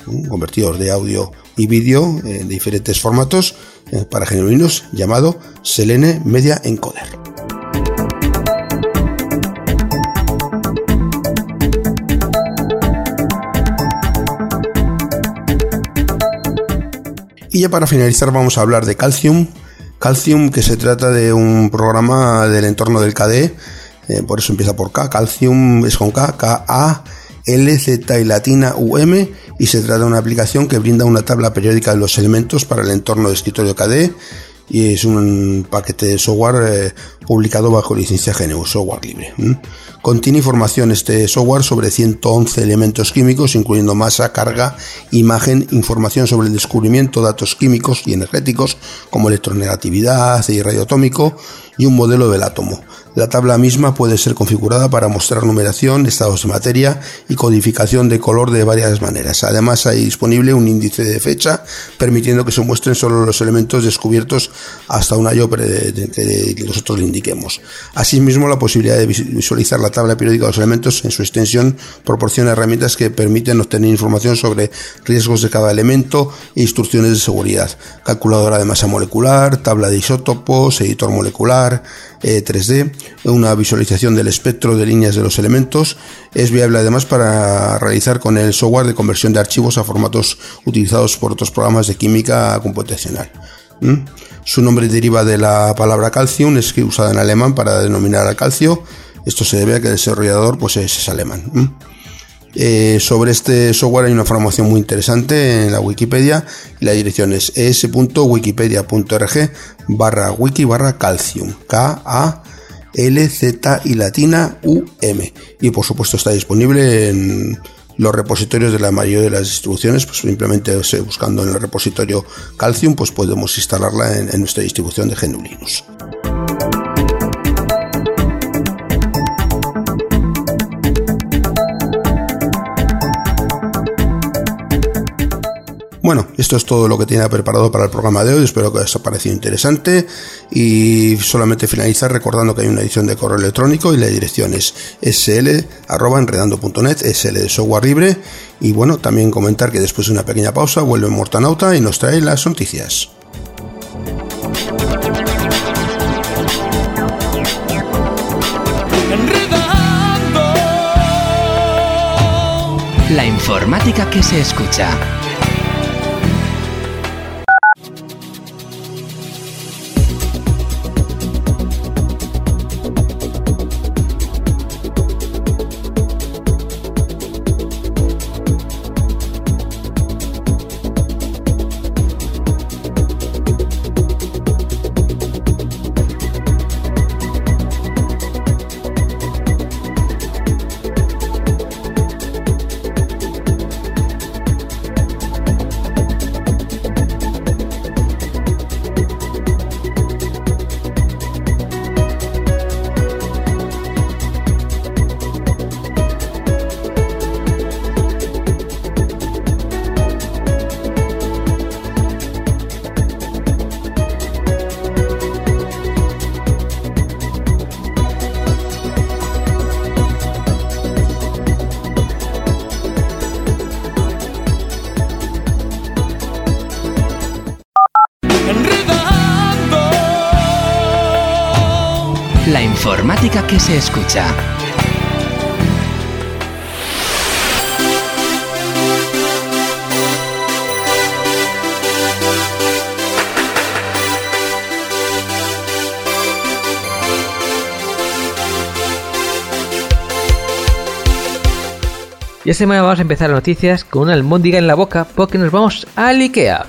un convertidor de audio y vídeo en diferentes formatos eh, para genuinos llamado Selene Media Encoder. Y ya para finalizar vamos a hablar de Calcium. Calcium que se trata de un programa del entorno del KDE, eh, por eso empieza por K. Calcium es con K, K-A LZ y UM y se trata de una aplicación que brinda una tabla periódica de los elementos para el entorno de escritorio KDE y es un paquete de software eh, publicado bajo licencia GNU, software libre. Contiene información este software sobre 111 elementos químicos, incluyendo masa, carga, imagen, información sobre el descubrimiento, datos químicos y energéticos como electronegatividad y radioatómico y un modelo del átomo. La tabla misma puede ser configurada para mostrar numeración, estados de materia y codificación de color de varias maneras. Además hay disponible un índice de fecha permitiendo que se muestren solo los elementos descubiertos hasta un año que nosotros le indiquemos. Asimismo, la posibilidad de visualizar la tabla periódica de los elementos en su extensión proporciona herramientas que permiten obtener información sobre riesgos de cada elemento e instrucciones de seguridad. Calculadora de masa molecular, tabla de isótopos, editor molecular, 3D, eh, una visualización del espectro de líneas de los elementos. Es viable además para realizar con el software de conversión de archivos a formatos utilizados por otros programas de química computacional. Su nombre deriva de la palabra calcium, es usada en alemán para denominar al calcio. Esto se debe a que el desarrollador pues, es, alemán. Eh, sobre este software hay una información muy interesante en la Wikipedia la dirección es es.wikipedia.org barra wiki barra calcium K A L Z y latina U M y por supuesto está disponible en los repositorios de la mayoría de las distribuciones, pues simplemente buscando en el repositorio Calcium, pues podemos instalarla en, en nuestra distribución de GNU Linux. Bueno, esto es todo lo que tenía preparado para el programa de hoy. Espero que os haya parecido interesante. Y solamente finalizar recordando que hay una edición de correo electrónico y la dirección es sl.enredando.net, sl de software libre. Y bueno, también comentar que después de una pequeña pausa vuelve Mortanauta y nos trae las noticias. La informática que se escucha. Informática que se escucha. Y esta semana vamos a empezar las noticias con una almóndiga en la boca porque nos vamos al IKEA.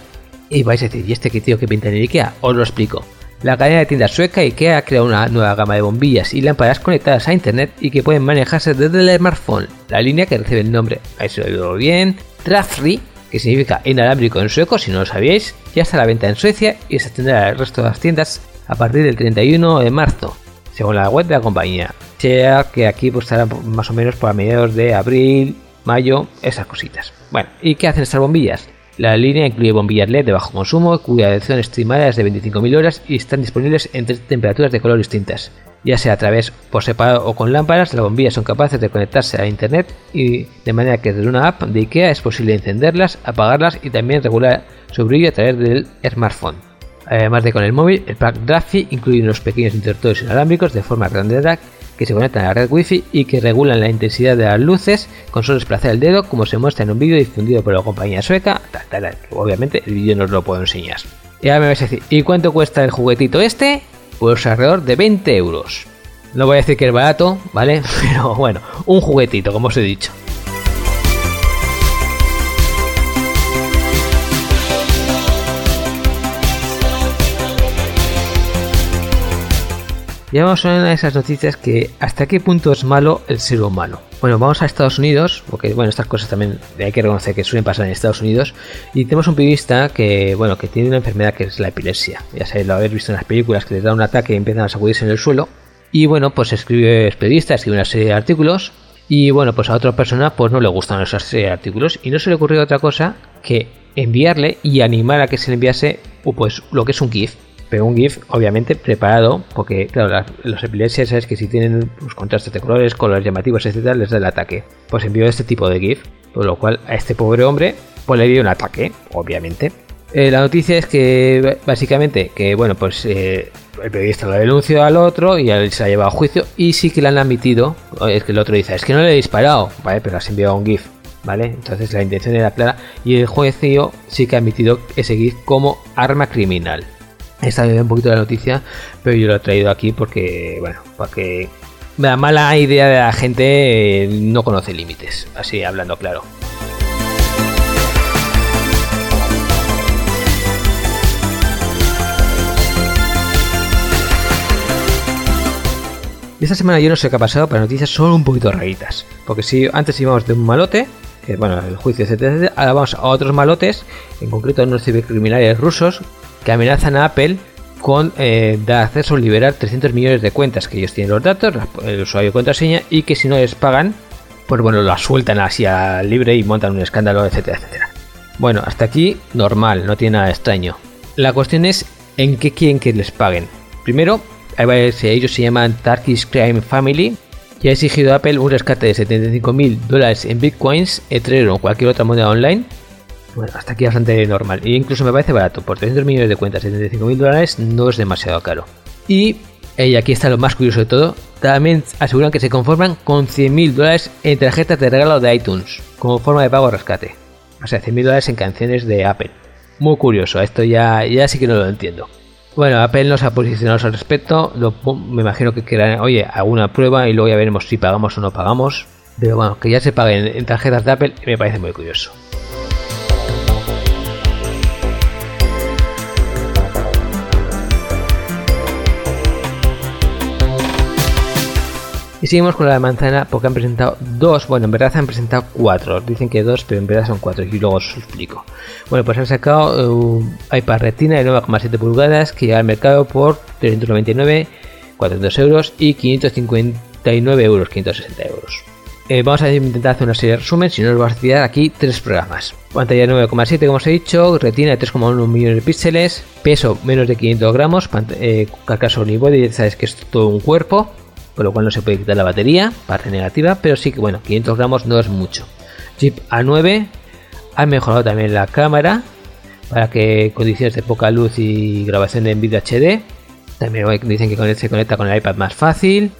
Y vais a decir, ¿y este tío que pinta en el IKEA? Os lo explico. La cadena de tiendas sueca IKEA ha creado una nueva gama de bombillas y lámparas conectadas a internet y que pueden manejarse desde el smartphone. La línea que recibe el nombre, ahí se lo bien, Trafri, que significa inalámbrico en sueco si no lo sabíais, ya está a la venta en Suecia y se extenderá al resto de las tiendas a partir del 31 de marzo, según la web de la compañía. Sea que aquí pues estará más o menos por mediados de abril, mayo, esas cositas. Bueno, ¿y qué hacen estas bombillas? La línea incluye bombillas LED de bajo consumo, cuya duración estimada es de 25.000 horas y están disponibles en tres temperaturas de color distintas. Ya sea a través por separado o con lámparas, las bombillas son capaces de conectarse a internet y de manera que desde una app de IKEA es posible encenderlas, apagarlas y también regular su brillo a través del smartphone. Además de con el móvil, el pack DAFI incluye unos pequeños interruptores inalámbricos de forma redondeada que se conectan a la red Wi-Fi y que regulan la intensidad de las luces con solo desplazar el dedo, como se muestra en un vídeo difundido por la compañía sueca. obviamente el vídeo no os lo puedo enseñar. Y ahora me vais a decir, ¿y cuánto cuesta el juguetito este? Pues alrededor de 20 euros. No voy a decir que es barato, ¿vale? Pero bueno, un juguetito, como os he dicho. Ya vamos a una de esas noticias que hasta qué punto es malo el ser humano. Bueno, vamos a Estados Unidos, porque bueno, estas cosas también hay que reconocer que suelen pasar en Estados Unidos. Y tenemos un periodista que, bueno, que tiene una enfermedad que es la epilepsia. Ya sabéis, lo habéis visto en las películas que les da un ataque y empiezan a sacudirse en el suelo. Y bueno, pues escribe, es periodista, escribe una serie de artículos. Y bueno, pues a otra persona pues no le gustan esos serie de artículos. Y no se le ocurrió otra cosa que enviarle y animar a que se le enviase pues lo que es un GIF pero un GIF obviamente preparado, porque claro, los epilepsias es que si tienen pues, contrastes de colores, colores llamativos, etcétera, les da el ataque. Pues envió este tipo de GIF, por lo cual a este pobre hombre pues le dio un ataque, obviamente. Eh, la noticia es que básicamente que bueno pues eh, el periodista lo denunció al otro y él se ha llevado a juicio y sí que le han admitido, es que el otro dice, es que no le he disparado, vale, pero has enviado un GIF. ¿Vale? Entonces la intención era clara y el juez sí que ha admitido ese GIF como arma criminal. Esta un poquito la noticia, pero yo lo he traído aquí porque, bueno, para que la mala idea de la gente eh, no conoce límites, así hablando claro. Esta semana yo no sé qué ha pasado, pero noticias son un poquito raritas. Porque si antes íbamos de un malote, que bueno, el juicio, etcétera, ahora vamos a otros malotes, en concreto unos cibercriminales rusos, que amenazan a Apple con eh, dar acceso a liberar 300 millones de cuentas que ellos tienen los datos, el usuario contraseña, y que si no les pagan, pues bueno, las sueltan así libre y montan un escándalo, etcétera, etcétera. Bueno, hasta aquí normal, no tiene nada extraño. La cuestión es en qué quieren que les paguen. Primero, ellos se llaman Turkish Crime Family, y ha exigido a Apple un rescate de 75 mil dólares en bitcoins, Ethereum o cualquier otra moneda online. Bueno, hasta aquí bastante normal. E incluso me parece barato. Por 300 millones de cuentas, 75 mil dólares no es demasiado caro. Y, y aquí está lo más curioso de todo. También aseguran que se conforman con 100 mil dólares en tarjetas de regalo de iTunes, como forma de pago o rescate. O sea, 100 mil dólares en canciones de Apple. Muy curioso, esto ya, ya sí que no lo entiendo. Bueno, Apple nos ha posicionado al respecto. me imagino que quieran, oye, alguna prueba y luego ya veremos si pagamos o no pagamos. Pero bueno, que ya se paguen en tarjetas de Apple me parece muy curioso. Y seguimos con la manzana porque han presentado dos, bueno, en verdad han presentado cuatro, dicen que dos, pero en verdad son cuatro y luego os explico. Bueno, pues han sacado un iPad Retina de 9,7 pulgadas que llega al mercado por 399, 400 euros y 559 euros, 560 euros. Eh, vamos a intentar hacer una serie de resumen, si no os vamos a tirar aquí tres programas. Pantalla 9,7 como os he dicho, retina de 3,1 millones de píxeles, peso menos de 500 gramos, eh, carcasa unibody, ya sabes que es todo un cuerpo, con lo cual no se puede quitar la batería, parte negativa, pero sí que bueno, 500 gramos no es mucho. Chip A9 ha mejorado también la cámara para que condiciones de poca luz y grabación en vídeo HD. También dicen que se conecta con el iPad más fácil.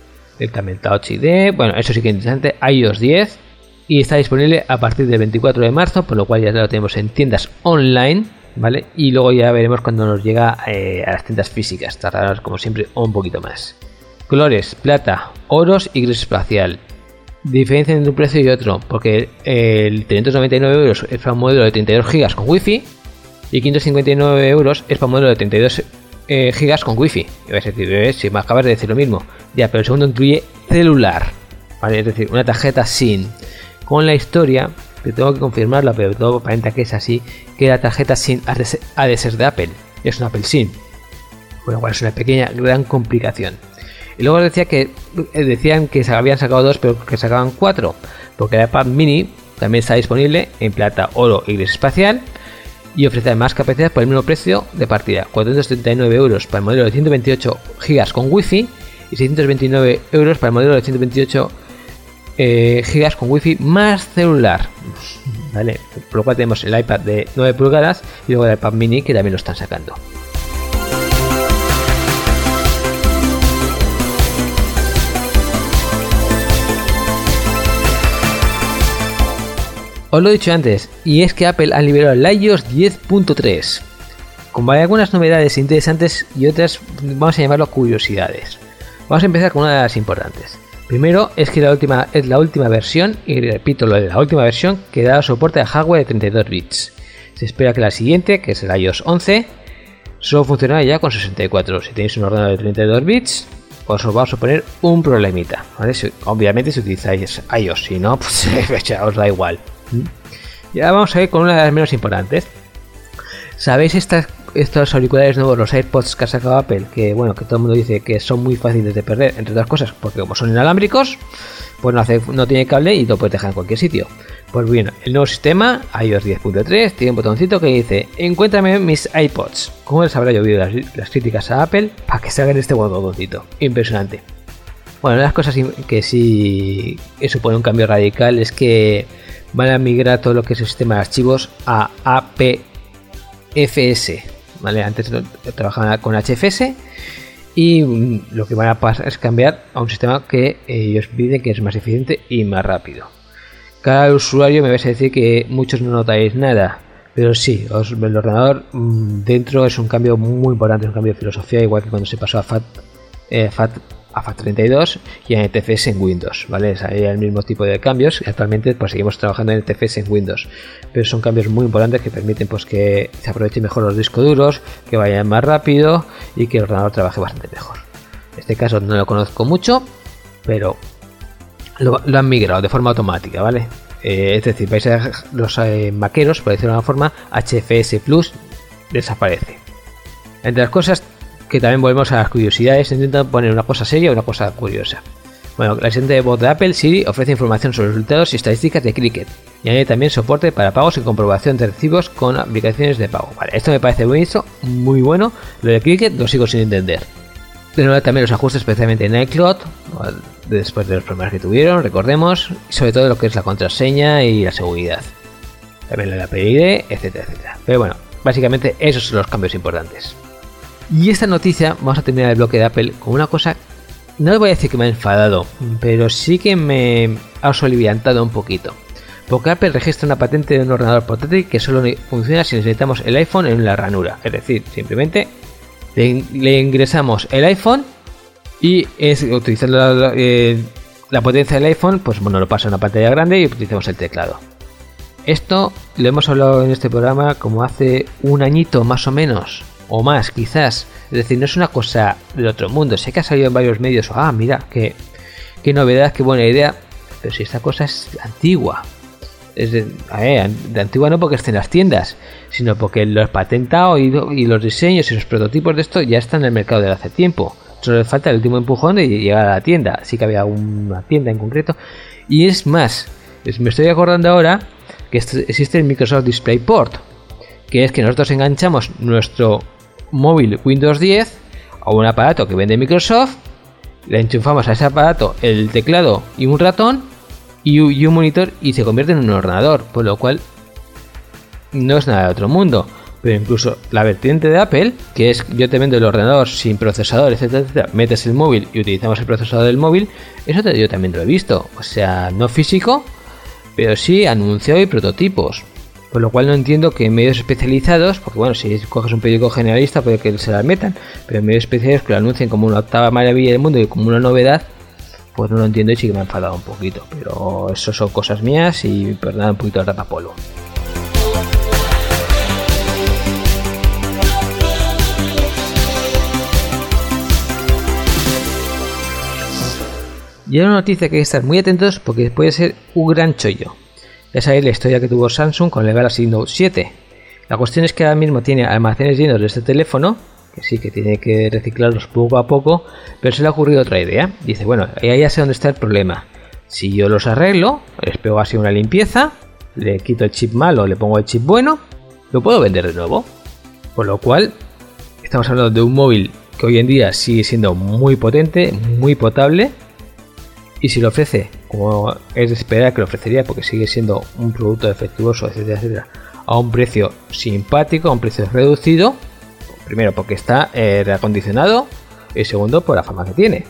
También Touch ID. Bueno, eso sí que es interesante. iOS 10 y está disponible a partir del 24 de marzo, por lo cual ya lo tenemos en tiendas online, ¿vale? Y luego ya veremos cuando nos llega eh, a las tiendas físicas. Tardará como siempre un poquito más. Colores, plata, oros y gris espacial. Diferencia entre un precio y otro, porque el 399 euros es para un modelo de 32 GB con Wi-Fi y 559 euros es para un modelo de 32 eh, GB con Wi-Fi. Y vas a decir, eh, si me acabas de decir lo mismo. Ya, pero el segundo incluye celular, es decir, una tarjeta SIM. Con la historia, que tengo que confirmarla, pero todo aparenta que es así, que la tarjeta SIM ha de ser de Apple. Es una Apple SIM. Bueno, es una pequeña, gran complicación. Y luego decía que eh, decían que se habían sacado dos, pero que sacaban cuatro, porque el iPad mini también está disponible en plata, oro y gris espacial y ofrece más capacidad por el mismo precio de partida, 439 euros para el modelo de 128 GB con Wi-Fi y 629 euros para el modelo de 128 eh, GB con Wi-Fi más celular. ¿Vale? Por lo cual tenemos el iPad de 9 pulgadas y luego el iPad mini que también lo están sacando. Os lo he dicho antes, y es que Apple ha liberado el iOS 10.3. Como hay algunas novedades interesantes y otras, vamos a llamarlo curiosidades. Vamos a empezar con una de las importantes. Primero es que la última, es la última versión, y repito lo de la última versión, que da soporte a hardware de 32 bits. Se espera que la siguiente, que es el iOS 11, solo funcionará ya con 64. Si tenéis un ordenador de 32 bits, os vamos a poner un problemita. obviamente si utilizáis iOS, si no, pues os da igual. Y ahora vamos a ir con una de las menos importantes. ¿Sabéis estas, estos auriculares nuevos, los AirPods que ha sacado Apple? Que bueno, que todo el mundo dice que son muy fáciles de perder, entre otras cosas, porque como son inalámbricos, pues no, hace, no tiene cable y lo puedes dejar en cualquier sitio. Pues bien, el nuevo sistema, iOS 10.3, tiene un botoncito que dice, encuéntrame mis iPods. ¿Cómo les habrá llovido las, críticas a Apple para que se hagan este botoncito? Impresionante. Bueno, una de las cosas que sí supone un cambio radical es que van a migrar todo lo que es el sistema de archivos a APFS. ¿vale? Antes trabajaban con HFS y mm, lo que van a pasar es cambiar a un sistema que ellos piden que es más eficiente y más rápido. Cada usuario me vais a decir que muchos no notáis nada, Pero sí, el ordenador mm, dentro es un cambio muy importante, un cambio de filosofía, igual que cuando se pasó a FAT, eh, FAT a FAT32 y a NTFS en Windows, ¿vale? Es el mismo tipo de cambios. Actualmente pues seguimos trabajando en NTFS en Windows, pero son cambios muy importantes que permiten pues que se aprovechen mejor los discos duros, que vayan más rápido y que el ordenador trabaje bastante mejor. En este caso no lo conozco mucho, pero lo, han migrado de forma automática, ¿vale? Eh, es decir, vais a los eh, maqueros, por decirlo de alguna forma, HFS Plus desaparece. Entre las cosas que también volvemos a las curiosidades, intentan poner una cosa seria o una cosa curiosa. Bueno, la asistente de voz de Apple, Siri, ofrece información sobre resultados y estadísticas de Cricket. Y añade también soporte para pagos y comprobación de recibos con aplicaciones de pago. Vale, esto me parece buenísimo, muy bueno. Lo de Cricket lo sigo sin entender. De nuevo también los ajustes especialmente en iCloud, después de los problemas que tuvieron, recordemos, sobre todo lo que es la contraseña y la seguridad. También la PID, etcétera, etcétera. Pero bueno, básicamente esos son los cambios importantes. Y esta noticia, vamos a terminar el bloque de Apple con una cosa, no voy a decir que me ha enfadado, pero sí que me ha soliviantado un poquito. Porque Apple registra una patente de un ordenador portátil que solo funciona si necesitamos el iPhone en la ranura. Es decir, simplemente le, ingresamos el iPhone y utilizando la, eh, la, potencia del iPhone, pues bueno, lo pasa a una pantalla grande y utilizamos el teclado. Esto lo hemos hablado en este programa como hace un añito más o menos o más, quizás. Es decir, no es una cosa del otro mundo. Sé que ha salido en varios medios, ah, mira, qué, qué novedad, qué buena idea. Pero si esta cosa es antigua. Es de, antigua no porque esté en las tiendas, sino porque lo he patentado y, los diseños y los prototipos de esto ya están en el mercado desde hace tiempo. Solo le falta el último empujón de llegar a la tienda. Sí que había una tienda en concreto. Y es más, me estoy acordando ahora que existe el Microsoft DisplayPort, que es que nosotros enganchamos nuestro móvil Windows 10 a un aparato que vende Microsoft, le enchufamos a ese aparato el teclado y un ratón y, un monitor y se convierte en un ordenador, por lo cual no es nada de otro mundo. Pero incluso la vertiente de Apple, que es yo te vendo el ordenador sin procesador, etcétera, etcétera, metes el móvil y utilizamos el procesador del móvil, eso yo también lo he visto. O sea, no físico, pero sí anunciado y prototipos. Por lo cual no entiendo que en medios especializados, porque bueno, si coges un periódico generalista puede que se la metan, pero en medios especializados que lo anuncien como una octava maravilla del mundo y como una novedad, pues no lo entiendo y sí que me ha enfadado un poquito. Pero eso son cosas mías y perdón un poquito el rapapolo. Y hay una noticia que hay que estar muy atentos porque puede ser un gran chollo. Es la historia que tuvo Samsung con el Galaxy Note 7. La cuestión es que ahora mismo tiene almacenes llenos de este teléfono, que sí que tiene que reciclarlos poco a poco, pero se le ha ocurrido otra idea. Dice, bueno, ahí ya sé dónde está el problema. Si yo los arreglo, les pego así una limpieza, le quito el chip malo, le pongo el chip bueno, lo puedo vender de nuevo. Por lo cual, estamos hablando de un móvil que hoy en día sigue siendo muy potente, muy potable, y si lo ofrece, como es de esperar que lo ofrecería, porque sigue siendo un producto defectuoso, etcétera, etcétera, a un precio simpático, a un precio reducido, primero porque está eh, reacondicionado y segundo por la fama que tiene.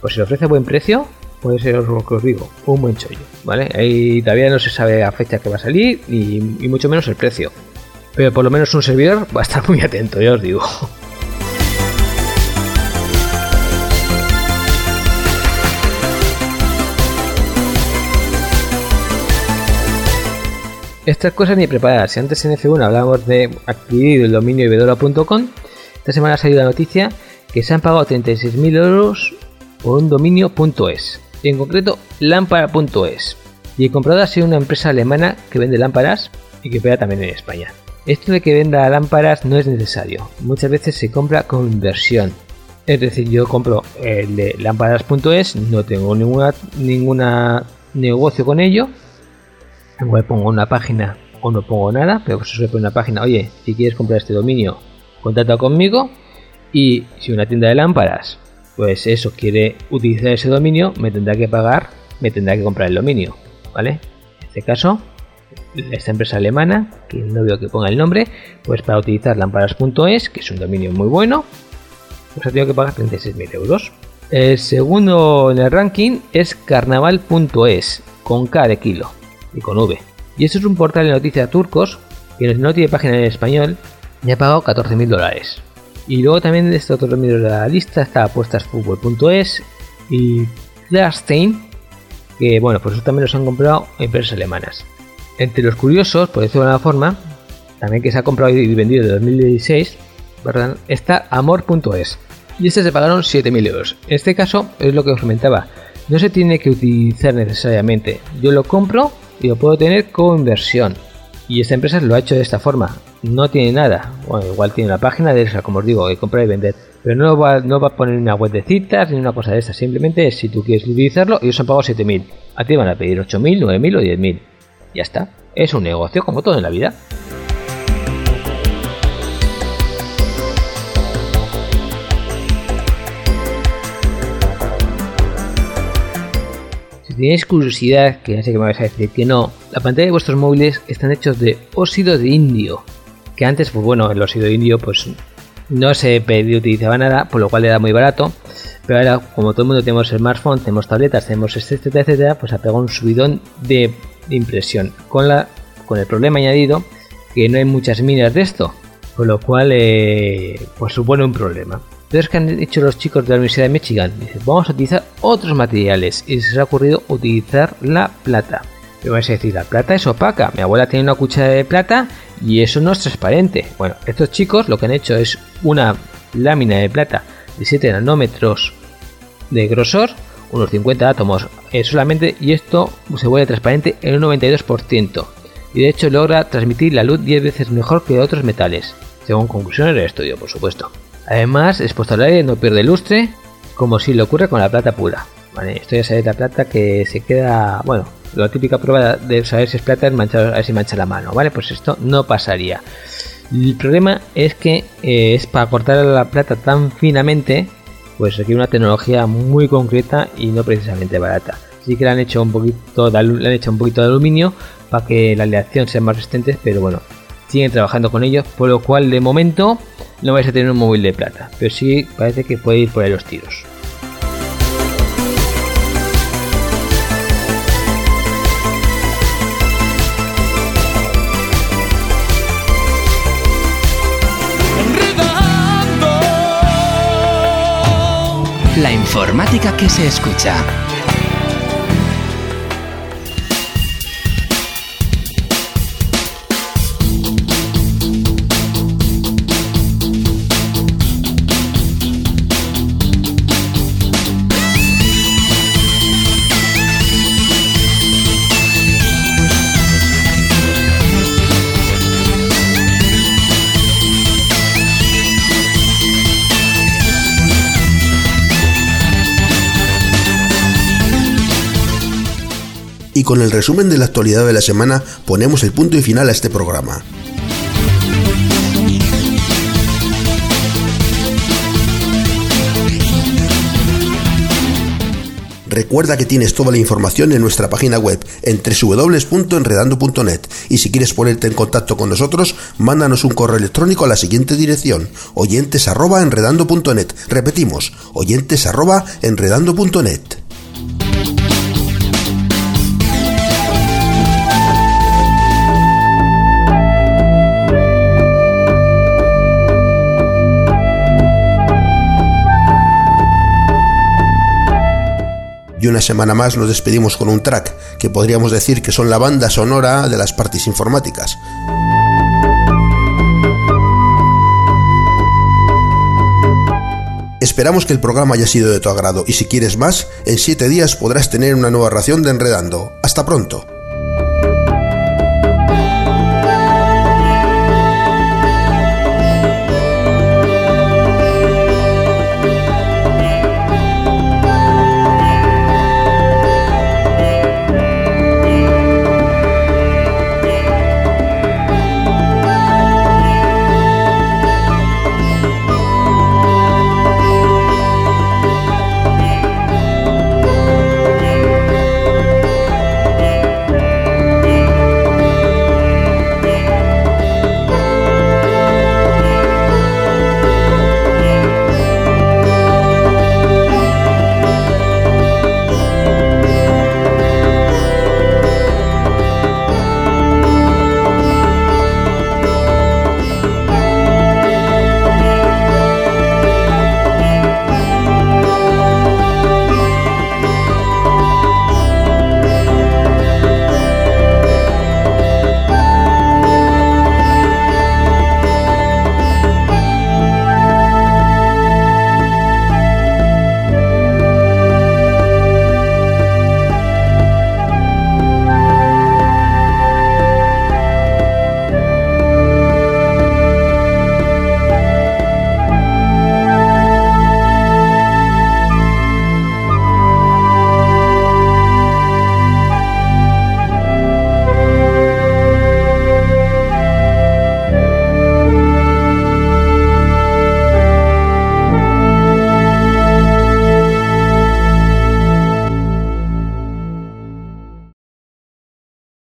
Pues si lo ofrece buen precio, puede ser lo que os digo, un buen chollo, ¿vale? Ahí todavía no se sabe a fecha que va a salir y mucho menos el precio. Pero por lo menos un servidor va a estar muy atento, ya os digo. Estas cosas ni preparadas. Si antes en F1 hablábamos de adquirir el dominio ibedora.com, esta semana ha salido la noticia que se han pagado 36.000 euros por un dominio.es, en concreto lámpara.es. Y el comprador ha sido una empresa alemana que vende lámparas y que opera también en España. Esto de que venda lámparas no es necesario, muchas veces se compra con inversión. Es decir, yo compro el de lámparas.es, no tengo ninguna, ninguna negocio con ello, Igual pongo una página o no pongo nada, pero se pone una página, oye, si quieres comprar este dominio, contacta conmigo. Y si una tienda de lámparas, pues eso quiere utilizar ese dominio, me tendrá que pagar, me tendrá que comprar el dominio, ¿vale? En este caso, esta empresa alemana, que no veo que ponga el nombre, pues para utilizar lámparas.es, que es un dominio muy bueno, pues ha tenido que pagar 36.000 euros. El segundo en el ranking es carnaval.es, con K de kilo y con V. Y esto es un portal de noticias turcos que no tiene página en español, me ha pagado 14.000 dólares. Y luego también de este otro de la lista está apuestasfutbol.es y Klarstein, que bueno, pues eso también los han comprado empresas alemanas. Entre los curiosos, por decirlo de alguna forma, también que se ha comprado y vendido en 2016, ¿verdad? está Amor.es. Y este se pagaron 7.000 euros. En este caso, es lo que os comentaba, no se tiene que utilizar necesariamente. Yo lo compro y lo puedo tener como inversión. Y esta empresa lo ha hecho de esta forma. No tiene nada. Bueno, igual tiene una página de esa, como os digo, de comprar y vender. Pero no va, no va a poner una web de citas ni una cosa de esta. Simplemente si tú quieres utilizarlo, ellos han pagado 7.000. A ti van a pedir 8.000, 9.000 o 10.000. Ya está. Es un negocio como todo en la vida. Tenéis curiosidad, que ya sé que me vais a decir que no, la pantalla de vuestros móviles están hechos de óxido de indio. Que antes, pues bueno, el óxido de indio pues no se utilizaba nada, por lo cual era muy barato. Pero ahora, como todo el mundo tenemos smartphone, tenemos tabletas, tenemos etcétera, etcétera, pues ha pegado un subidón de impresión. Con, la, con el problema añadido que no hay muchas minas de esto, con lo cual eh, pues supone un problema. Entonces, ¿qué han hecho los chicos de la Universidad de Michigan? Dicen, vamos a utilizar otros materiales y se les ha ocurrido utilizar la plata. Me vais a decir, la plata es opaca. Mi abuela tiene una cuchara de plata y eso no es transparente. Bueno, estos chicos lo que han hecho es una lámina de plata de 7 nanómetros de grosor, unos 50 átomos eh, solamente, y esto se vuelve transparente en un 92%. Y de hecho logra transmitir la luz 10 veces mejor que otros metales, según conclusiones del estudio, por supuesto. Además, aire no pierde lustre, como si le ocurre con la plata pura. Vale, esto ya sabéis la plata que se queda, bueno, la típica prueba de saber si es plata es manchar, a ver si mancha la mano, ¿vale? Pues esto no pasaría. El problema es que eh, es para cortar la plata tan finamente, pues requiere una tecnología muy concreta y no precisamente barata. Sí que le han hecho un poquito de, le han hecho un poquito de aluminio para que la aleación sea más resistente, pero bueno, siguen trabajando con ellos, por lo cual de momento no vais a tener un móvil de plata, pero sí parece que puede ir por ahí los tiros. La informática que se escucha. Con el resumen de la actualidad de la semana ponemos el punto y final a este programa. Recuerda que tienes toda la información en nuestra página web en www.enredando.net y si quieres ponerte en contacto con nosotros, mándanos un correo electrónico a la siguiente dirección: oyentes@enredando.net. Repetimos, oyentes@enredando.net. y una semana más nos despedimos con un track, que podríamos decir que son la banda sonora de las partes informáticas. Esperamos que el programa haya sido de tu agrado y si quieres más, en 7 días podrás tener una nueva ración de Enredando. Hasta pronto.